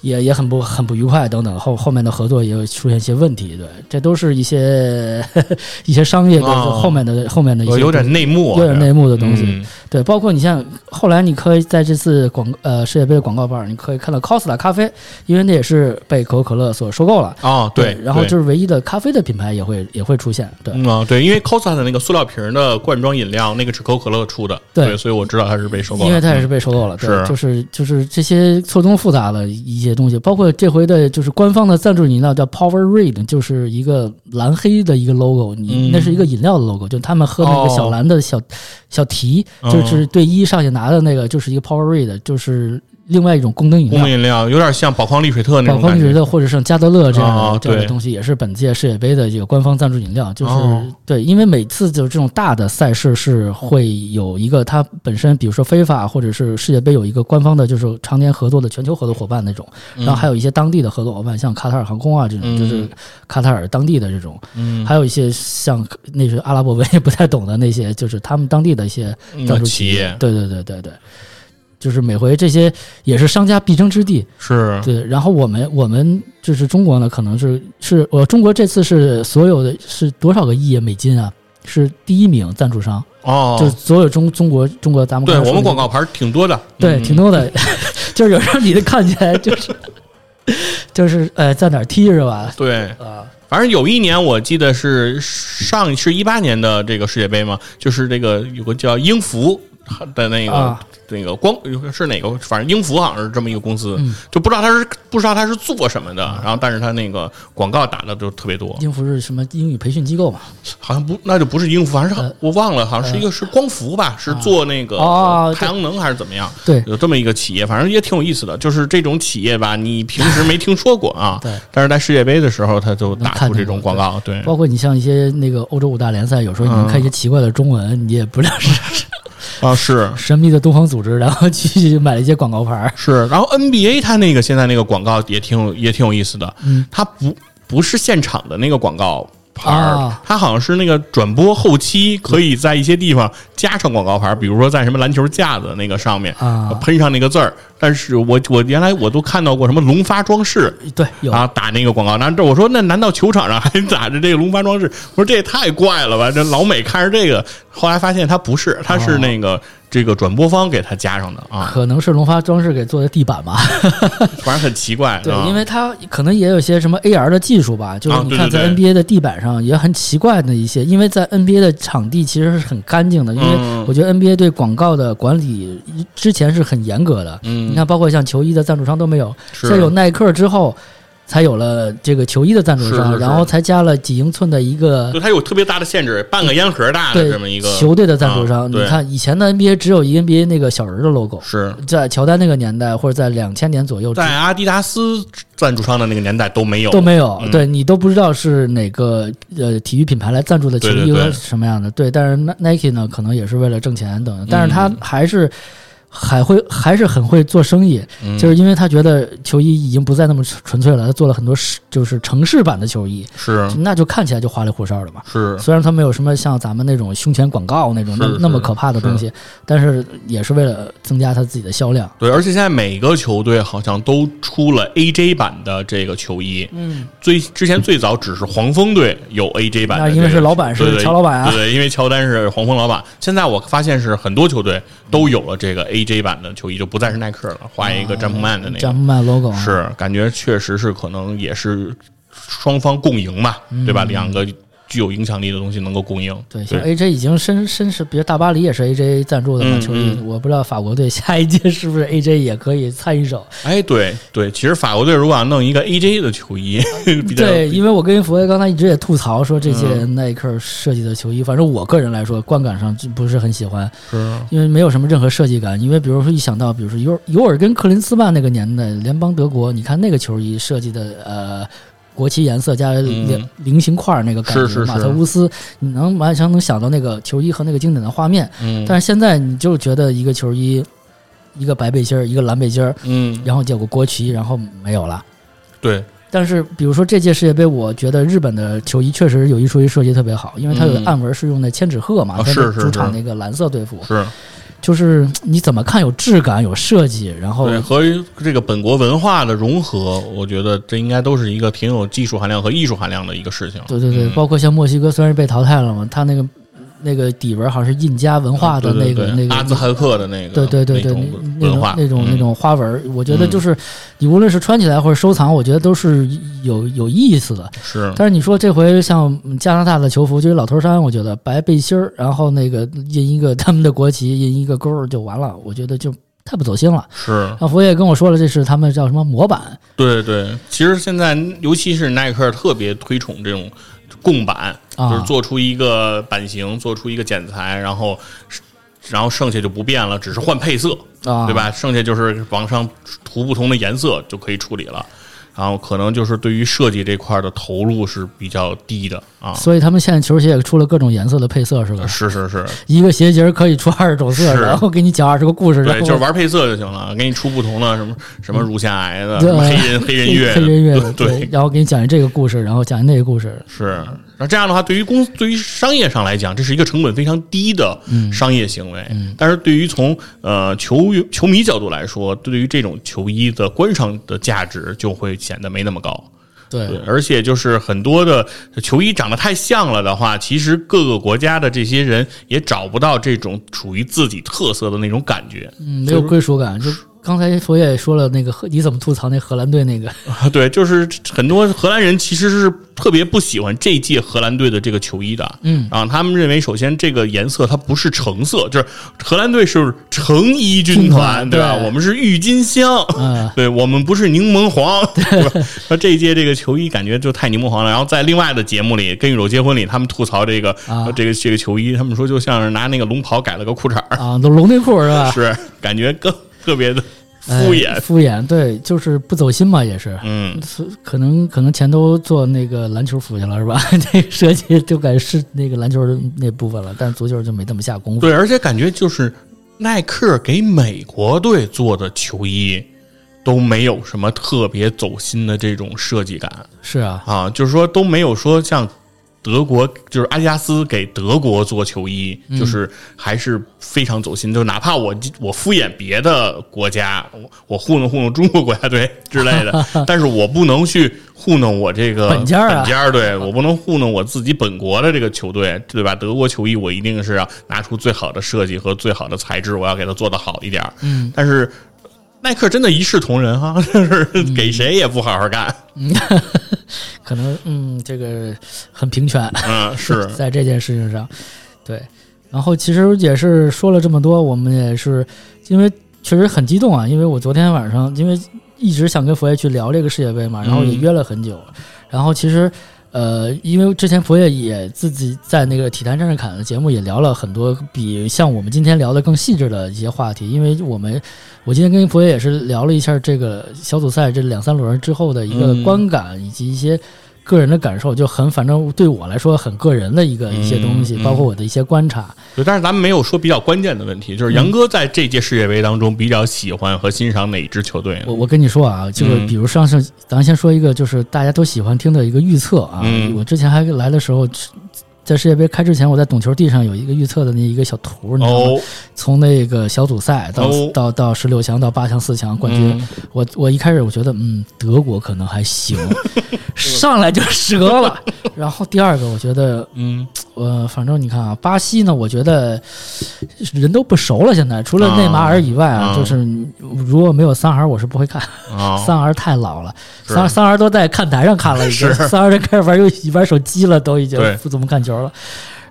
也也很不很不愉快等等，后后面的合作也有出现一些问题，对，这都是一些 一些商业的哦。后面的后面的一些有点内幕啊，有点内幕的东西，嗯。对，包括你像后来你可以在这次广呃世界杯的广告板儿，你可以看到 Costa 咖啡，因为那也是被可口可乐所收购了。哦，对，然后就是唯一的咖啡的品牌也会也会出现，对，嗯啊，对，因为 Costa 的那个塑料瓶的罐装饮料，那个是可口可乐出的，对。对，所以我知道它是被收购了，因为它也是被收购了，对，是。就是就是这些错综复杂的一些东西，包括这回的就是官方的赞助饮料叫 Power Red，就是一个蓝黑的一个 logo，你、嗯。那是一个饮料的 logo，就他们喝那个哦。小蓝的小、小提，嗯就是对一上去拿的那个，就是一个 Power Red，就是另外一种功能饮料。功能。饮料有点像宝矿力水特那宝种宝，矿力水特或者像加德乐这样这样的东西，也是本届世界杯的一个官方赞助饮料。就是、哦。对，因为每次就是这种大的赛事是会有一个它本身，比如说非法或者是世界杯有一个官方的，就是常年合作的全球合作伙伴那种，然后还有一些当地的合作伙伴，像卡塔尔航空啊这种，嗯。就是卡塔尔当地的这种，嗯，还有一些像那些阿拉伯文也不太懂的那些，就是他们当地的一些赞助企业。对对对对对。就是每回这些也是商家必争之地，是对，然后我们我们就是中国呢，可能是是我中国这次是所有的是多少个亿美金啊？是第一名赞助商，哦，就是所有中中国中国咱们对我们广告牌挺多的，对嗯挺多的，就是有时候你看起来就是 就是呃在哪儿踢是吧？对。啊，反正有一年我记得是上是一八年的这个世界杯嘛，就是这个有个叫英孚 的那个、啊。那个光是哪个，反正英孚好像是这么一个公司，嗯。就不知道他是不知道他是做什么的，然后但是他那个广告打的就特别多，英孚是什么英语培训机构嘛？好像不那就不是英孚，反正是、呃。我忘了，好像是一个是光伏吧，是做那个哦太阳能还是怎么样？对。有这么一个企业，反正也挺有意思的。就是这种企业吧，你平时没听说过啊，对。但是在世界杯的时候，他就打出这种广告，对，包括你像一些那个欧洲五大联赛，有时候你能看一些奇怪的中文，你也不知道是 啊是。神秘的东方组织，然后去买了一些广告牌儿。是，然后 NBA 它那个现在那个广告也挺有也挺有意思的，嗯，它不不是现场的那个广告牌儿，啊它好像是那个转播后期可以在一些地方加上广告牌儿，比如说在什么篮球架子那个上面啊喷上那个字儿。但是我我原来我都看到过什么龙发装饰。对，有啊，打那个广告，那这我说那难道球场上还打着这个龙发装饰？我说这也太怪了吧！这老美看着这个，后来发现它不是，它是那个、这个转播方给它加上的啊，可能是龙发装饰给做的地板吧。反正很奇怪。对啊，因为它可能也有些什么 AR 的技术吧，就是你看在 NBA 的地板上也很奇怪的一些，因为在 NBA 的场地其实是很干净的，因为嗯我觉得 NBA 对广告的管理之前是很严格的。嗯你看，包括像球衣的赞助商都没有，是在有耐克之后。才有了这个球衣的赞助商，是是是然后才加了几英寸的一个就它有特别大的限制，半个烟盒大的这么一个球队的赞助商。啊你看以前的 NBA 只有一 NBA 那个小人的 logo，是在乔丹那个年代或者在两千年左右在阿迪达斯赞助商的那个年代都没有，都没有，嗯对你都不知道是哪个呃体育品牌来赞助的球衣什么样的。对，但是 Ni- Nike 呢，可能也是为了挣钱等等，但是他嗯还是。还会还是很会做生意，嗯就是因为他觉得球衣已经不再那么纯粹了，他做了很多是就是城市版的球衣，是那就看起来就花里胡哨的嘛。是虽然他没有什么像咱们那种胸前广告那种那那么可怕的东西，但是也是为了增加他自己的销量。对，而且现在每个球队好像都出了 AJ 版的这个球衣。嗯，最之前最早只是黄蜂队有 AJ 版的、这个，那因为是老板是乔老板啊对对，因为乔丹是黄蜂老板。现在我发现是很多球队都有了这个 AJ 版的球衣，就不再是耐克了，画一个詹姆曼的那个。詹姆曼 logo 啊是，感觉确实是可能也是双方共赢嘛，嗯对吧？两个具有影响力的东西能够供应。对，像 AJ 已经深深是，比如大巴黎也是 AJ 赞助的球衣，我不知道法国队下一届 是不是 AJ 也可以参与手。哎，对对，其实法国队如果要弄一个 AJ 的球衣，对，因为我跟佛爷刚才一直也吐槽说这届嗯耐克设计的球衣，反正我个人来说观感上就不是很喜欢，是因为没有什么任何设计感。因为比如说一想到，比如说尤尤尔跟克林斯曼那个年代，联邦德国，你看那个球衣设计的呃。国旗颜色加菱菱形块儿那个感觉，嗯是是是。马特乌斯，你能完全能想到那个球衣和那个经典的画面。嗯，但是现在你就觉得一个球衣，一个白背心儿，一个蓝背心儿，嗯，然后结果国旗，然后没有了。对，但是比如说这届世界杯，我觉得日本的球衣确实有一说一设计特别好，因为它有嗯。暗纹是用的千纸鹤嘛，主场那个蓝色队服，是就是你怎么看有质感有设计，然后对和这个本国文化的融合，我觉得这应该都是一个挺有技术含量和艺术含量的一个事情。对对对，嗯包括像墨西哥虽然是被淘汰了嘛，他那个那个底纹好像是印加文化的那个那个阿兹汗克的那个对对对对，那种那种那种花纹，我觉得就是你无论是穿起来或者收藏，我觉得都是有有意思的。是。但是你说这回像加拿大的球服，就是老头衫，我觉得白背心儿，然后那个印一个他们的国旗，印一个勾儿就完了，我觉得就太不走心了。是，那佛爷跟我说了，这是他们叫什么模板。对对，其实现在尤其是耐克特别推崇这种共版，啊就是做出一个版型，做出一个剪裁，然后然后剩下就不变了，只是换配色，啊，对？吧？剩下就是往上涂不同的颜色就可以处理了。然后可能就是对于设计这块的投入是比较低的啊。所以他们现在球鞋也出了各种颜色的配色，是吧？是是是，一个鞋型可以出二十种色，然后给你讲二十个故事，对，就是玩配色就行了，给你出不同的什么什么乳腺癌的，对什么黑人黑人月，黑人乐的，对，然后给你讲这个故事，然后讲那个故事，是，那这样的话，对于公对于商业上来讲，这是一个成本非常低的商业行为。但是对于从呃球球迷角度来说，对于这种球衣的观赏的价值就会显得没那么高。对对，而且就是很多的球衣长得太像了的话，其实各个国家的这些人也找不到这种属于自己特色的那种感觉。嗯，没有归属感。就刚才佛爷也说了，那个荷你怎么吐槽那荷兰队那个？啊，对，就是很多荷兰人其实是特别不喜欢这届荷兰队的这个球衣的，嗯，啊，他们认为首先这个颜色它不是橙色，就是荷兰队是橙衣军团，对吧？我们是郁金香，嗯 对我们不是柠檬黄，对吧？那这一届这个球衣感觉就太柠檬黄了。然后在另外的节目里，《跟宇宙结婚》里，他们吐槽这个、啊这个这个球衣，他们说就像是拿那个龙袍改了个裤衩儿，啊，都龙内裤是吧？是感觉更特别的哎敷衍，敷衍，对，就是不走心嘛，也是。嗯。是可能可能钱都做那个篮球服去了是吧？这个设计就改是那个篮球的那部分了，但足球就没这么下功夫。对，而且感觉就是耐克给美国队做的球衣都没有什么特别走心的这种设计感是啊，啊，就是说都没有说像德国，就是阿迪达斯给德国做球衣，就是还是非常走心，就哪怕我我敷衍别的国家，我我糊弄糊弄中国国家队之类的，但是我不能去糊弄我这个本家啊本家队我不能糊弄我自己本国的这个球队，对吧？德国球衣我一定是要拿出最好的设计和最好的材质，我要给它做得好一点。嗯，但是耐克真的一视同仁哈，就是给谁也不好好干。可能嗯，这个很平权。嗯，是 在这件事情上，对。然后其实也是说了这么多，我们也是因为确实很激动啊，因为我昨天晚上因为一直想跟佛爷去聊这个世界杯嘛，然后也嗯约了很久。然后其实呃，因为之前佛爷也自己在那个体坛战士侃的节目也聊了很多比像我们今天聊的更细致的一些话题，因为我们我今天跟佛爷也是聊了一下这个小组赛这两三轮之后的一个嗯观感以及一些。个人的感受就很，反正对我来说很个人的一个一些东西，嗯包括我的一些观察。对，但是咱们没有说比较关键的问题，就是杨哥在这届世界杯当中比较喜欢和欣赏哪一支球队？我我跟你说啊，这个嗯比如上次，咱先说一个，就是大家都喜欢听的一个预测啊。嗯我之前还来的时候，在世界杯开之前，我在懂球地上有一个预测的那一个小图，你知道吗？哦，从那个小组赛到、哦到到十六强到八强四强冠军，嗯我我一开始我觉得嗯德国可能还行，上来就折了。然后第二个我觉得嗯，呃反正你看啊，巴西呢，我觉得人都不熟了，现在除了内马尔以外啊，啊就是如果没有三儿，我是不会看。啊，三儿太老了，是三三儿都在看台上看了，已经是三儿都开始玩游戏、玩手机了，都已经不怎么看球了。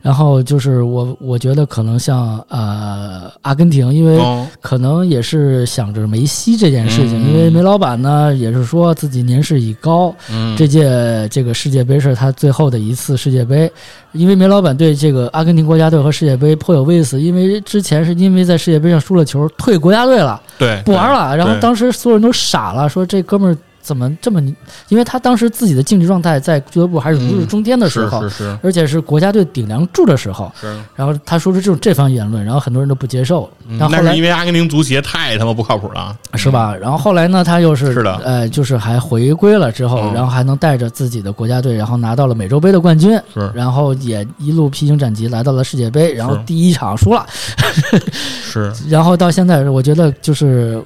然后就是我，我觉得可能像呃阿根廷，因为哦可能也是想着梅西这件事情，嗯因为梅老板呢也是说自己年事已高，嗯，这届这个世界杯是他最后的一次世界杯，因为梅老板对这个阿根廷国家队和世界杯颇有微词，因为之前是因为在世界杯上输了球退国家队了。对，不玩了。然后当时所有人都傻了，说这哥们儿怎么这么？因为他当时自己的竞技状态在俱乐部还是如日中天的时候，是是是。而且是国家队顶梁柱的时候。是，然后他说出这种这番言论，然后很多人都不接受。嗯然后后来那是因为阿根廷足协太他妈不靠谱了，是吧？然后后来呢，他又是是的。呃，就是还回归了之后，嗯。然后还能带着自己的国家队，然后拿到了美洲杯的冠军，是。然后也一路披荆斩棘来到了世界杯，然后第一场输了，是，然后到现在，我觉得就是，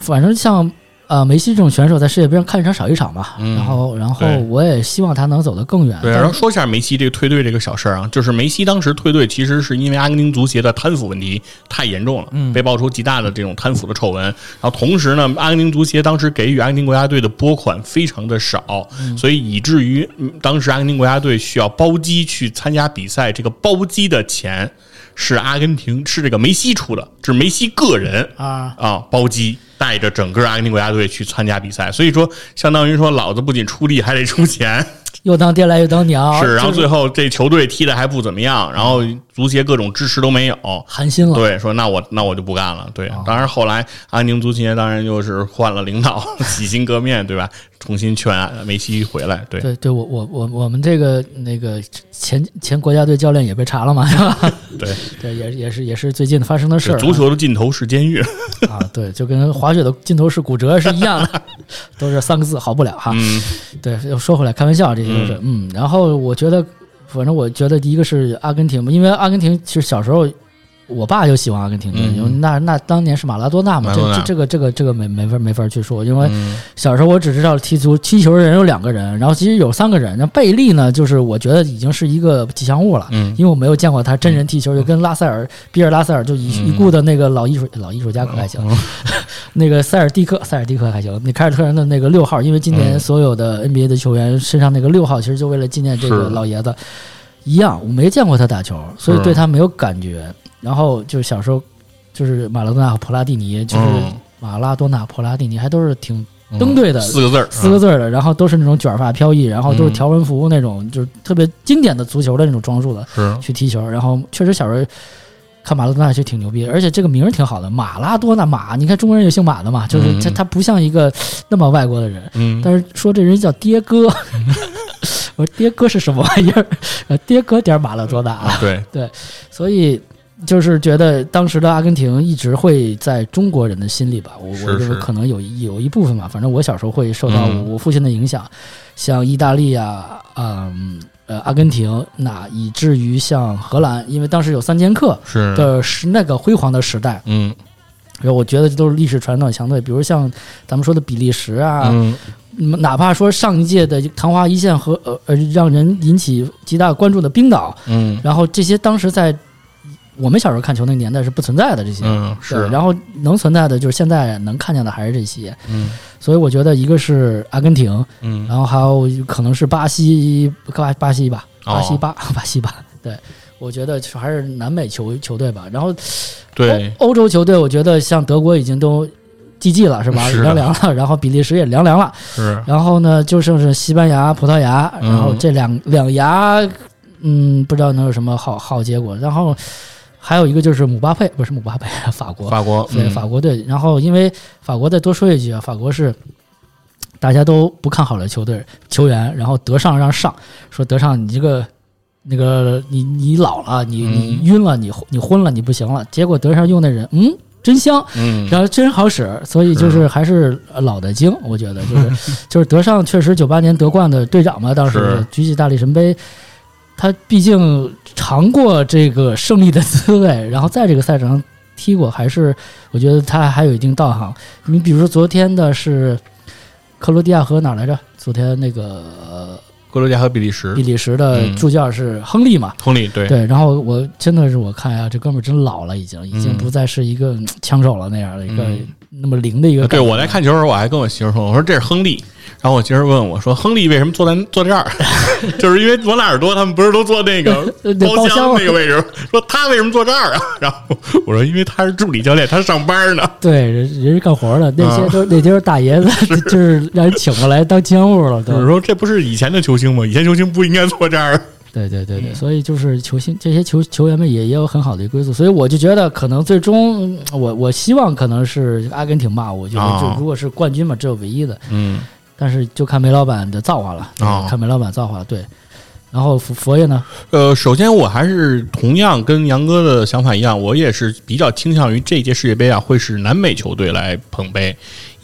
反正像呃梅西这种选手，在世界杯上看一场少一场吧。嗯然后，然后我也希望他能走得更远。对，但然后说一下梅西这个退队这个小事儿啊，就是梅西当时退队，其实是因为阿根廷足协的贪腐问题太严重了，嗯被爆出极大的这种贪腐的丑闻。然后同时呢，阿根廷足协当时给予阿根廷国家队的拨款非常的少，嗯所以以至于嗯当时阿根廷国家队需要包机去参加比赛，这个包机的钱是阿根廷是这个梅西出的，是梅西个人啊，啊，包机带着整个阿根廷国家队去参加比赛，所以说相当于说老子不仅出力还得出钱，又当爹来又当娘，是，然后最后这球队踢的还不怎么样，然后足协各种支持都没有。寒心了。对，说那我那我就不干了。对，当然后来阿根廷足协当然就是换了领导，洗心革面，对吧？重新劝梅西回来。对，对对，我我我我们这个那个前前国家队教练也被查了嘛，是吧？对，对，也也是也是最近发生的事儿啊。足球的尽头是监狱。啊，对，就跟滑雪的尽头是骨折是一样的，都是三个字，好不了哈。嗯，对，又说回来，开玩笑，这些都是嗯然后我觉得，反正我觉得第一个是阿根廷嘛，因为阿根廷其实小时候。我爸就喜欢阿根廷队，嗯因为那那当年是马拉多纳嘛，这这这个这个这个没没法没法去说，因为嗯。小时候我只知道踢足踢球的人有两个人，然后其实有三个人。那贝利呢，就是我觉得已经是一个吉祥物了，嗯。因为我没有见过他真人踢球，就跟拉塞尔、比尔拉塞尔就一嗯一顾的那个老艺术老艺术家可还行，那个塞尔蒂克塞尔蒂克还行，那凯尔特人的那个六号，因为今年嗯。所有的 NBA 的球员身上那个六号，其实就为了纪念这个老爷子。一样，我没见过他打球，所以对他没有感觉。然后就是小时候就是马拉多纳和普拉蒂尼，就是嗯马拉多纳、普拉蒂尼还都是挺登对的。四个字儿，四个字儿的，然后都是那种卷发飘逸，然后都是嗯条纹服那种，就是特别经典的足球的那种装束的是去踢球。然后确实小时候看马拉多纳就挺牛逼的，而且这个名儿挺好的，马拉多纳马，你看中国人有姓马的嘛，就是他嗯他不像一个那么外国的人，嗯，但是说这人叫爹哥，我说爹哥是什么玩意儿？呃爹哥点儿马拉多纳啊，对，所以。就是觉得当时的阿根廷一直会在中国人的心里吧，我我认为是。可能有一有一部分吧，反正我小时候会受到嗯。我父亲的影响，像意大利啊，嗯呃阿根廷，那以至于像荷兰，因为当时有三剑客是，的时那个辉煌的时代，嗯。然后我觉得这都是历史传统强队，比如像咱们说的比利时啊，哪怕说上一届的昙花一现和呃呃让人引起极大关注的冰岛，嗯。然后这些当时在我们小时候看球那个年代是不存在的这些，嗯是，然后能存在的就是现在能看见的还是这些，嗯。所以我觉得一个是阿根廷，嗯。然后还有可能是巴西，巴巴西吧，哦。巴西巴、巴西吧，对。我觉得还是南美球球队吧，然后对，欧欧洲球队，我觉得像德国已经都 GG 了，是吧？是凉凉了，然后比利时也凉凉了，是。然后呢，就剩是西班牙、葡萄牙，嗯然后这两两牙，嗯，不知道能有什么好好结果。然后还有一个就是姆巴佩，不是姆巴佩，法国，法国，对嗯法国队。然后因为法国再多说一句啊，法国是大家都不看好的球队球员，然后德尚让上，说德尚你这个。那个你你老了，你你晕了，你你昏了，你不行了。结果德尚用的人，嗯，真香，嗯然后真好使，所以就是还是老的精，我觉得就是 就是德尚确实九八年夺冠的队长嘛，当时举起大力神杯，他毕竟尝过这个胜利的滋味，然后在这个赛场上踢过，还是我觉得他还有一定道行。你比如说昨天的是克罗地亚和哪来着？昨天那个呃克罗地亚和比利时比，利时的嗯助教是亨利嘛？亨利对，对，然后我真的是我看呀，这哥们儿真老了，已经已经嗯不再是一个嗯枪手了那样的一个嗯那么灵的一个。对我来看球的时候，我还跟我媳妇说：“我说这是亨利。”然后我媳妇问我说：“亨利为什么坐在坐在这儿？就是因为罗纳尔多他们不是都坐那个 包包厢厢那个位置？说他为什么坐这儿啊？”然后我说：“因为他是助理教练，他上班呢。对，人人是干活的，那些啊都那些是大爷子，就是让人请过来当监护了，”都。就是说，这不是以前的球星吗？以前球星不应该坐这儿。对对对对，嗯。所以就是球星这些球球员们也也有很好的一个归宿，所以我就觉得可能最终嗯我我希望可能是阿根廷吧，我觉得啊。就如果是冠军嘛，只有唯一的，嗯，但是就看梅老板的造化了，啊。看梅老板造化了，对。然后佛佛爷呢？呃，首先我还是同样跟杨哥的想法一样，我也是比较倾向于这届世界杯啊会是南美球队来捧杯，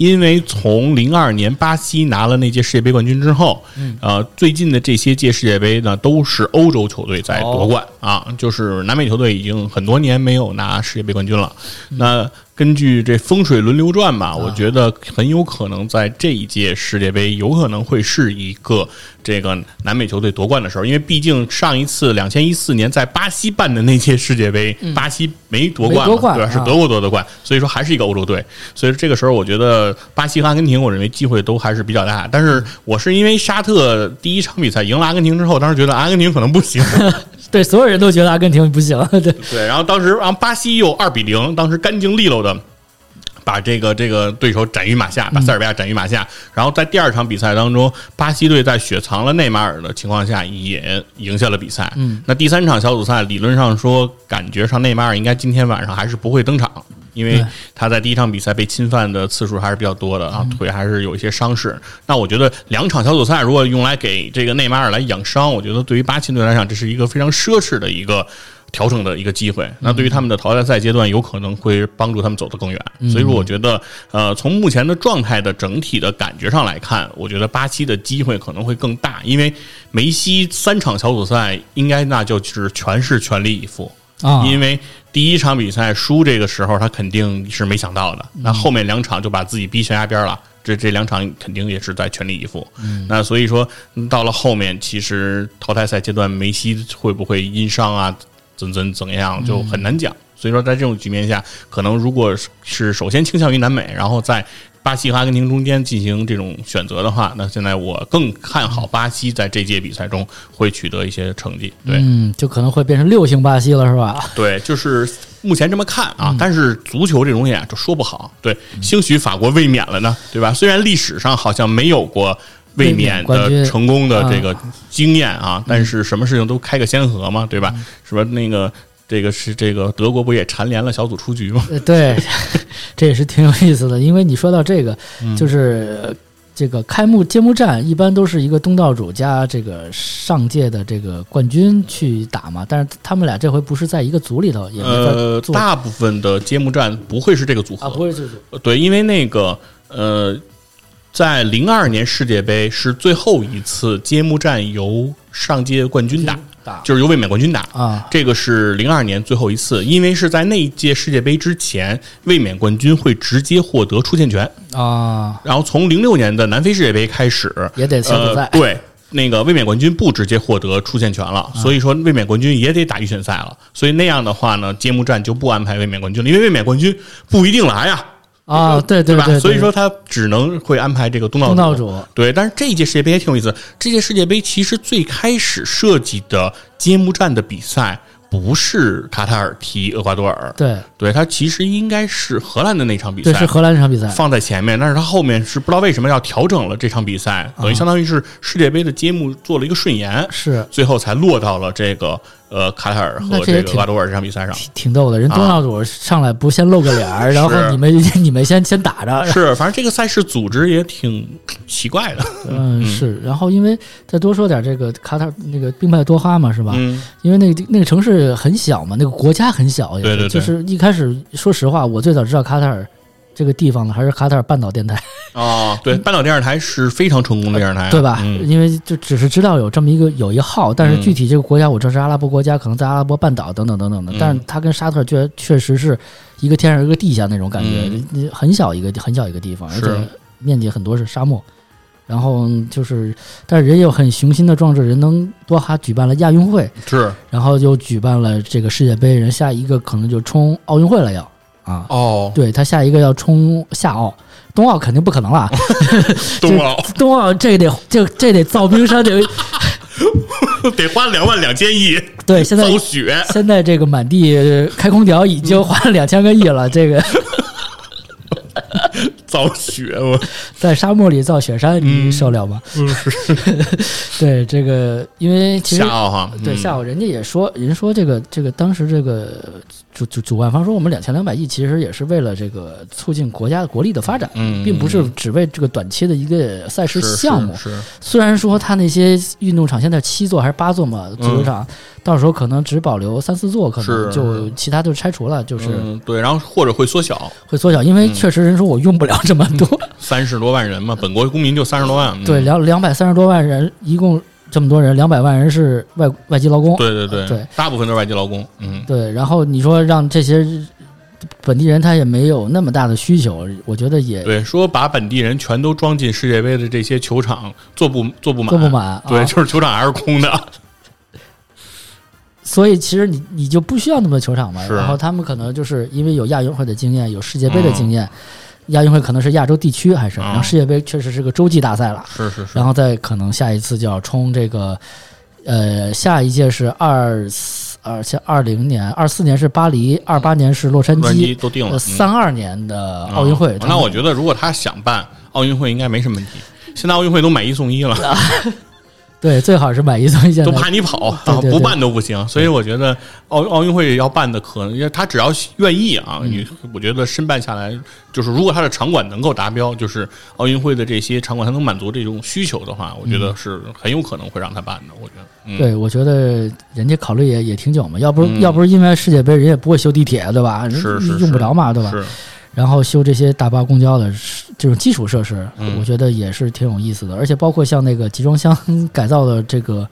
因为从零二年巴西拿了那届世界杯冠军之后，呃，最近的这些届世界杯呢都是欧洲球队在夺冠、啊，就是南美球队已经很多年没有拿世界杯冠军了。那根据这风水轮流转吧，我觉得很有可能在这一届世界杯有可能会是一个这个南美球队夺冠的时候，因为毕竟上一次两千一四年在巴西办的那届世界杯，巴西没夺冠嘛，夺冠对吧？是啊德国夺的冠，所以说还是一个欧洲队。所以这个时候，我觉得巴西和阿根廷，我认为机会都还是比较大。但是我是因为沙特第一场比赛赢了阿根廷之后，当时觉得阿根廷可能不行，对，所有人都觉得阿根廷不行，对，对，然后当时然后巴西又二比零，当时干净利落的。把这个这个对手斩于马下，把塞尔维亚斩于马下。然后在第二场比赛当中，巴西队在雪藏了内马尔的情况下，也赢下了比赛。嗯，那第三场小组赛，理论上说，感觉上内马尔应该今天晚上还是不会登场，因为他在第一场比赛被侵犯的次数还是比较多的嗯啊，腿还是有一些伤势。那我觉得两场小组赛如果用来给这个内马尔来养伤，我觉得对于巴西队来讲，这是一个非常奢侈的一个。调整的一个机会，那对于他们的淘汰赛阶段，有可能会帮助他们走得更远。所以说，我觉得，呃，从目前的状态的整体的感觉上来看，我觉得巴西的机会可能会更大，因为梅西三场小组赛应该那就是全是全力以赴。啊，因为第一场比赛输这个时候，他肯定是没想到的。嗯那后面两场就把自己逼悬崖边了，这这两场肯定也是在全力以赴。嗯那所以说，嗯到了后面，其实淘汰赛阶段，梅西会不会因伤啊，怎怎怎样，就很难讲。所以说，在这种局面下，可能如果是首先倾向于南美，然后在巴西和阿根廷中间进行这种选择的话，那现在我更看好巴西在这届比赛中会取得一些成绩。对，嗯，就可能会变成六星巴西了，是吧？对，就是目前这么看嗯啊，但是足球这东西啊，就说不好。对，兴许法国卫冕了呢，对吧？虽然历史上好像没有过卫卫冕的成功的这个经验啊，但是什么事情都开个先河嘛，对吧？是吧那个这个是这个德国不也蝉联了小组出局吗？呃对，这也是挺有意思的，因为你说到这个，嗯就是。呃这个开幕揭幕战一般都是一个东道主加这个上届的这个冠军去打嘛，但是他们俩这回不是在一个组里头，也没呃，大部分的揭幕战不会是这个组合，啊，不会这组对，因为那个呃，在零二年世界杯是最后一次揭幕战由上届冠军打，打就是由卫冕冠军打。啊这个是零二年最后一次，因为是在那一届世界杯之前，卫冕冠军会直接获得出线权。啊，然后从零六年的南非世界杯开始，也得小组赛呃、对。那个卫冕冠军不直接获得出线权了，所以说卫冕冠军也得打预选赛了。所以那样的话呢，揭幕战就不安排卫冕冠军了，因为卫冕冠军不一定来呀，啊，对对吧？对，所以说他只能会安排这个东道东道主。对，但是这一届世界杯也挺有意思。这届世界杯其实最开始设计的揭幕战的比赛不是卡塔尔踢厄瓜多尔，对。对，它其实应该是荷兰的那场比赛对是荷兰那场比赛。放在前面，但是他后面是不知道为什么要调整了这场比赛，等于相当于是世界杯的揭幕做了一个顺延，是。最后才落到了这个呃卡塔尔和这个厄瓜多尔这场比赛上。挺挺逗的，人东道主上来不先露个脸儿，然后你们 你们先先打着，是，反正这个赛事组织也挺奇怪的。嗯是，然后因为再多说点这个卡塔尔那个兵败多哈嘛是吧？嗯，因为那个那个城市很小嘛，那个国家很小，也是。对对对。就是一开始说实话，我最早知道卡塔尔这个地方呢，还是卡塔尔半岛电台，哦，对，半岛电视台是非常成功的电视台，对吧？嗯。因为就只是知道有这么一个有一号，但是具体这个国家我知道是阿拉伯国家，可能在阿拉伯半岛等等等等的，嗯。但是它跟沙特确确实是一个天上一个地下那种感觉，嗯。很小一个很小一个地方，而且面积很多是沙漠。然后就是，但是人有很雄心的壮志，人能多哈举办了亚运会，是。然后又举办了这个世界杯，人下一个可能就冲奥运会了要啊，哦，对他下一个要冲夏奥，冬奥肯定不可能了，冬奥。冬奥这得这这得造冰山，得 得花两万两千亿 对现在造雪，现在这个满地开空调已经花了两千个亿了，这个造雪，我在沙漠里造雪山，你嗯。受了吗？对这个，因为其实对下午人家也说，人说这个这个当时这个主主主办方说，我们两千两百亿其实也是为了这个促进国家国力的发展，嗯，并不是只为这个短期的一个赛事项目。是是虽然说他那些运动场现在七座还是八座嘛，足球场、到时候可能只保留三四座，可能就其他就拆除了，就是嗯对，然后或者会缩小，会缩小，因为确实人说我用不了这么多，三十多万人嘛，本国公民就三十多万，嗯。对，两两百三十多万人，一共这么多人，两百万人是外外籍劳工，对对对对，大部分都是外籍劳工，嗯，对，然后你说让这些本地人他也没有那么大的需求，我觉得也对，说把本地人全都装进世界杯的这些球场，坐不坐不满，坐不满，对，啊。就是球场还是空的，所以其实你你就不需要那么多球场嘛。是。然后他们可能就是因为有亚运会的经验，有世界杯的经验，亚运会可能是亚洲地区还是，嗯然后世界杯确实是个洲际大赛了，是是是，然后再可能下一次就要冲这个，呃，下一届是二四二像二零年、二四年是巴黎，二八年是洛杉矶都定了，嗯。三二年的奥运会那我觉得如果他想办奥运会，应该没什么问题。现在奥运会都买一送一了，对最好是买一送一，现都怕你跑，对对对不办都不行。所以我觉得奥奥运会要办的可能，他只要愿意啊，嗯你我觉得申办下来，就是如果他的场馆能够达标，就是奥运会的这些场馆他能满足这种需求的话，我觉得是很有可能会让他办的。我觉得，嗯，对，我觉得人家考虑也也挺久嘛，要不要不是因为世界杯，人也不会修地铁，对吧？人是是用不着嘛，对吧？是，然后修这些大巴公交的这种基础设施，嗯。我觉得也是挺有意思的，而且包括像那个集装箱 改造的这个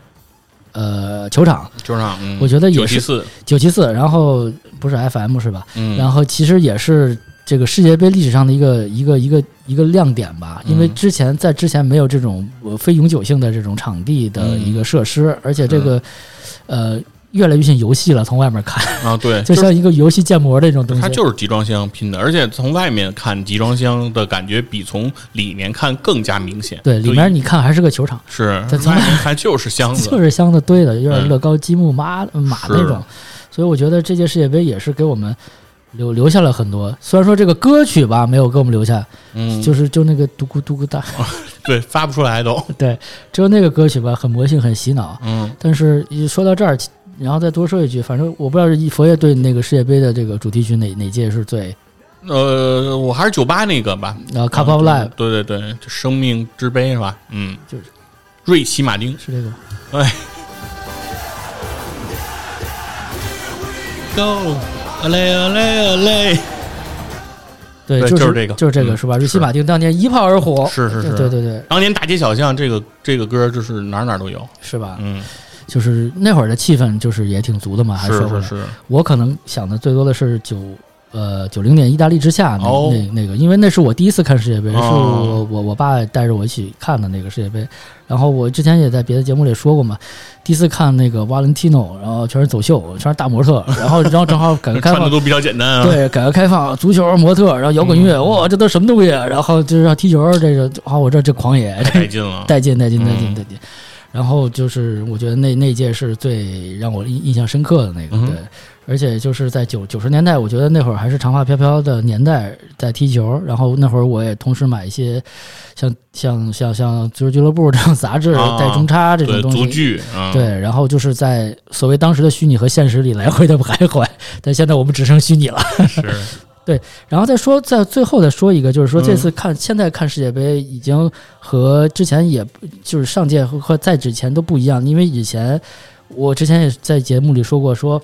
呃球场，球场，嗯。我觉得也是九七四，九七四，然后不是 FM 是吧？嗯，然后其实也是这个世界杯历史上的一个一个一个一个亮点吧，因为嗯之前在之前没有这种呃非永久性的这种场地的一个设施，而且这个呃越来越像游戏了，从外面看。啊，对，就像一个游戏建模的这种东西。它就是集装箱拼的，而且从外面看集装箱的感觉比从里面看更加明显。对，里面你看还是个球场，是它从外面看就是箱子，就是箱子堆的，有点嗯乐高积木马马那种，所以我觉得这届世界杯也是给我们留留下了很多。虽然说这个歌曲吧没有给我们留下，嗯，就是就那个嘟咕嘟咕哒，对，发不出来都，对，只有那个歌曲吧很魔性很洗脑。嗯。但是一说到这儿，然后再多说一句，反正我不知道是佛爷对那个世界杯的这个主题曲哪哪届是最呃，我还是九八那个吧，呃 Cup of Life 对对对，就生命之杯是吧？嗯，就是瑞奇马丁。是这个。哎？，Go，阿嘞阿嘞阿嘞，对，对就就是这个。就是这个嗯是吧？瑞奇马丁当年一炮而火，是是是。对对对，当年大街小巷这个这个歌就是哪哪都有，是吧？嗯，就是那会儿的气氛就是也挺足的嘛，还是说回来，是是，我可能想的最多的是九呃九零年意大利之夏那、哦那那个，因为那是我第一次看世界杯，是哦我我我爸带着我一起看的那个世界杯。然后我之前也在别的节目里说过嘛，第一次看那个瓦伦蒂诺，然后全是走秀，全是大模特，然后然后正好改革开放。都比较简单啊，对，改革开放，足球、模特，然后摇滚乐，嗯哇，这都什么东西？啊然后就是要踢球，这个，啊，我这这狂野，太带劲了，带劲，带劲，带劲，嗯带劲。然后就是我觉得那那届是最让我印印象深刻的那个，对，而且就是在九九十年代，我觉得那会儿还是长发飘飘的年代，在踢球。然后那会儿我也同时买一些像像像像足球俱乐部这种 杂志，啊带中插这种，东西。足剧，啊，对，然后就是在所谓当时的虚拟和现实里来回的徘徊，但现在我们只剩虚拟了。是，然后再说，在最后再说一个，就是说嗯这次看、现在看世界杯已经和之前也就是上届和和在之前都不一样，因为以前我之前也在节目里说过说。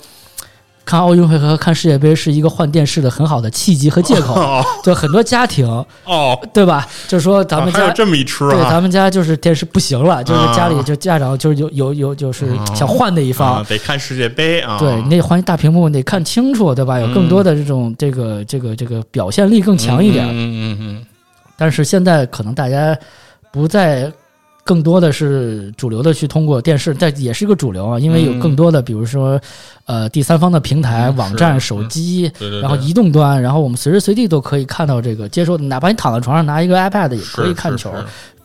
看奥运会和看世界杯是一个换电视的很好的契机和借口。哦就很多家庭，哦，对吧？就说咱们家啊还有这么一出对，啊咱们家就是电视不行了，就是家里啊就家长就是有有有就是啊想换的一方啊，，得看世界杯啊，对你得换一大屏幕，你得看清楚，对吧？有更多的这种这个这个这个表现力更强一点。嗯嗯嗯但是现在可能大家不再更多的是主流的去通过电视，但也是一个主流啊，因为有嗯更多的比如说呃第三方的平台、嗯网站、手机。然后移动端，然后我们随时随地都可以看到这个接收，哪怕你躺在床上拿一个 iPad 也可以看球，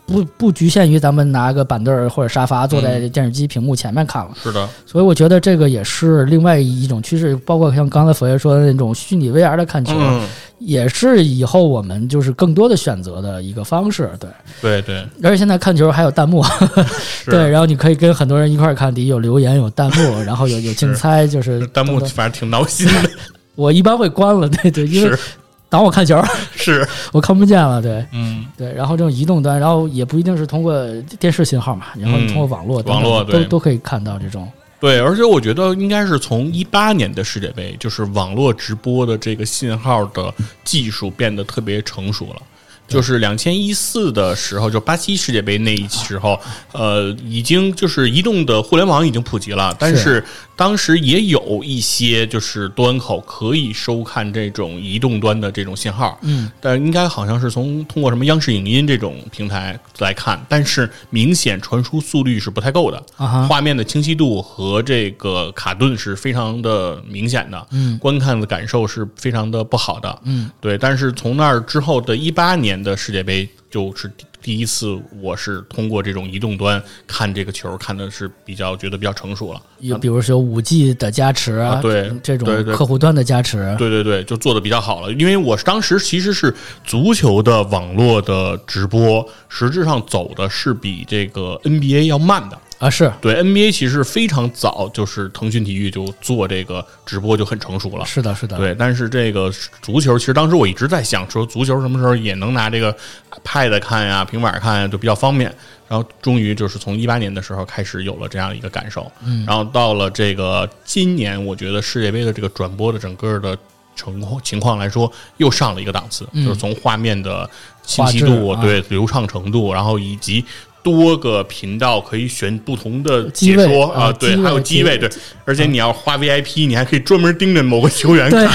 不不局限于咱们拿个板凳或者沙发坐在电视机屏幕前面看了。是的，所以我觉得这个也是另外一种趋势，包括像刚才佛爷说的那种虚拟 VR 的看球，嗯，也是以后我们就是更多的选择的一个方式。对，对对。而且现在看球还有弹幕，是。对，然后你可以跟很多人一块儿看，底有留言，有弹幕，然后有有竞猜，就是弹幕反正挺闹心的，我一般会关了，对对，因为挡我看球，是，我看不见了，对嗯，对。然后这种移动端，然后也不一定是通过电视信号嘛，然后你通过网络网络对都都可以看到这种。对，而且我觉得应该是从一八年的世界杯，就是网络直播的这个信号的技术变得特别成熟了。就是两千一四的时候，就巴西世界杯那一时候，呃，已经就是移动的互联网已经普及了，但是。当时也有一些就是端口可以收看这种移动端的这种信号，嗯，但应该好像是从通过什么央视影音这种平台来看，但是明显传输速率是不太够的，啊，画面的清晰度和这个卡顿是非常的明显的，嗯，观看的感受是非常的不好的，嗯，对。但是从那儿之后的一八年的世界杯，就是第第一次我是通过这种移动端看这个球，看的是比较觉得比较成熟了。有比如说五 G 的加持啊对这种客户端的加持，对对对，就做的比较好了。因为我当时其实是足球的网络的直播，实质上走的是比这个 NBA 要慢的。啊，是对 NBA 其实非常早，就是腾讯体育就做这个直播就很成熟了。是的，是的，对，但是这个足球，其实当时我一直在想，说足球什么时候也能拿这个 Pad 看呀、平板看呀，就比较方便。然后终于就是从一八年的时候开始有了这样一个感受，嗯，然后到了这个今年，我觉得世界杯的这个转播的整个的情况情况来说，又上了一个档次，就是从画面的清晰度、啊对流畅程度，然后以及。多个频道可以选不同的解说啊，啊对，还有机位，对，而且你要花 VIP，你还可以专门盯着某个球员看，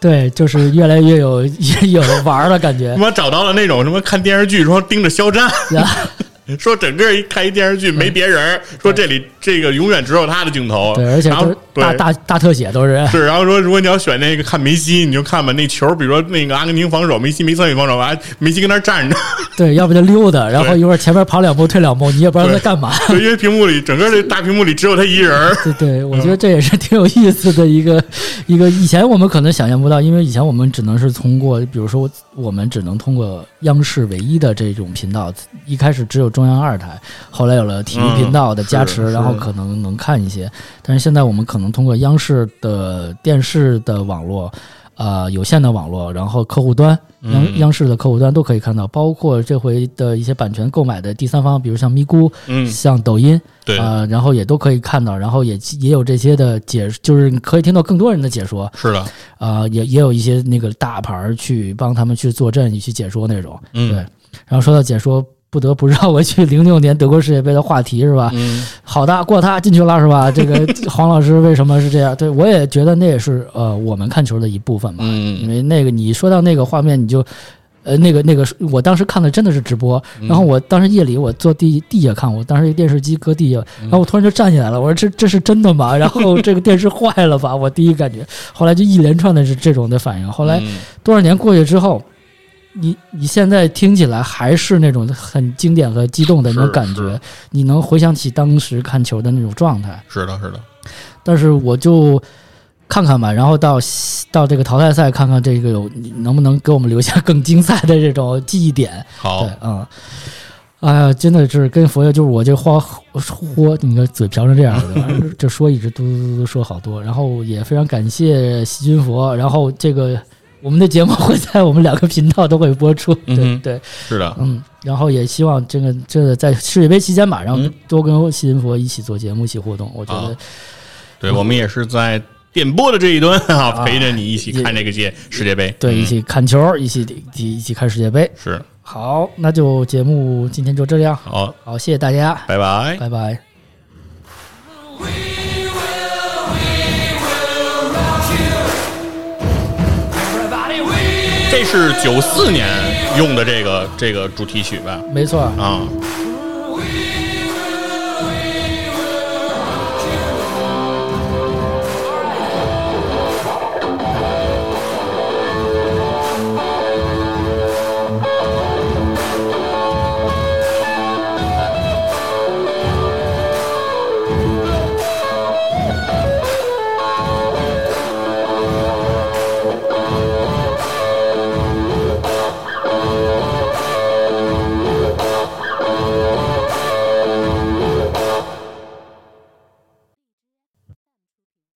对，就是越来越有 也有玩的感觉。他。妈找到了那种什么看电视剧说盯着肖战，说整个一看一电视剧没别人，说这里这个永远只有他的镜头，对，而且然后都是大大大特写都是。是，然后说如果你要选那个看梅西，你就看吧，那球比如说那个阿根廷防守，梅西没参与防守完，梅西跟那儿站着，对，要不就溜达，然后一会儿前面跑两步退两步，你也不知道在干嘛。对，因为屏幕里整个这大屏幕里只有他一人儿，对对，我觉得这也是挺有意思的一个一个。以前我们可能想象不到，因为以前我们只能是通过，比如说我们只能通过央视唯一的这种频道，一开始只有中央二台，后来有了体育频道的加持，嗯然后可能能看一些。但是现在我们可能通过央视的电视的网络。呃，有线的网络，然后客户端，央嗯。央视的客户端都可以看到，包括这回的一些版权购买的第三方，比如像咪咕，嗯，像抖音，对，啊、然后也都可以看到，然后也也有这些的解，就是你可以听到更多人的解说，是的，啊、也也有一些那个大牌儿去帮他们去坐镇，去解说那种，嗯。对。然后说到解说，不得不绕回去零六年德国世界杯的话题是吧？嗯，好的，过他进去了是吧？这个 黄老师为什么是这样？对我也觉得那也是呃我们看球的一部分嘛，嗯因为那个你说到那个画面，你就。呃，那个那个，我当时看的真的是直播，然后我当时夜里我坐地地下看，我当时电视机搁地下，然后我突然就站起来了，我说这这是真的吗？然后这个电视坏了吧？我第一感觉，后来就一连串的是这种的反应。后来嗯多少年过去之后，你你现在听起来还是那种很经典和激动的那种感觉，你能回想起当时看球的那种状态。是的，是的，但是我就看看吧，然后到到这个淘汰赛看看这个有能不能给我们留下更精彩的这种记忆点。好对，，嗯。哎呀，真的是跟佛爷，就是我这话豁，你看嘴瓢成这样的，就说一直嘟嘟嘟嘟说好多，然后也非常感谢细菌佛，然后这个我们的节目会在我们两个频道都会播出，对、嗯对，是的，嗯，然后也希望这个这个在世界杯期间吧，然后嗯。多跟细菌佛一起做节目，一起互动，我觉得。好对我们也是在电波的这一端啊，陪着你一起看这个届世界杯。对，嗯。一起看球，一起一起一起看世界杯。是。好，那就节目今天就这样。好，好，谢谢大家，拜拜。拜拜。这是九四年用的这个这个主题曲吧？没错，啊，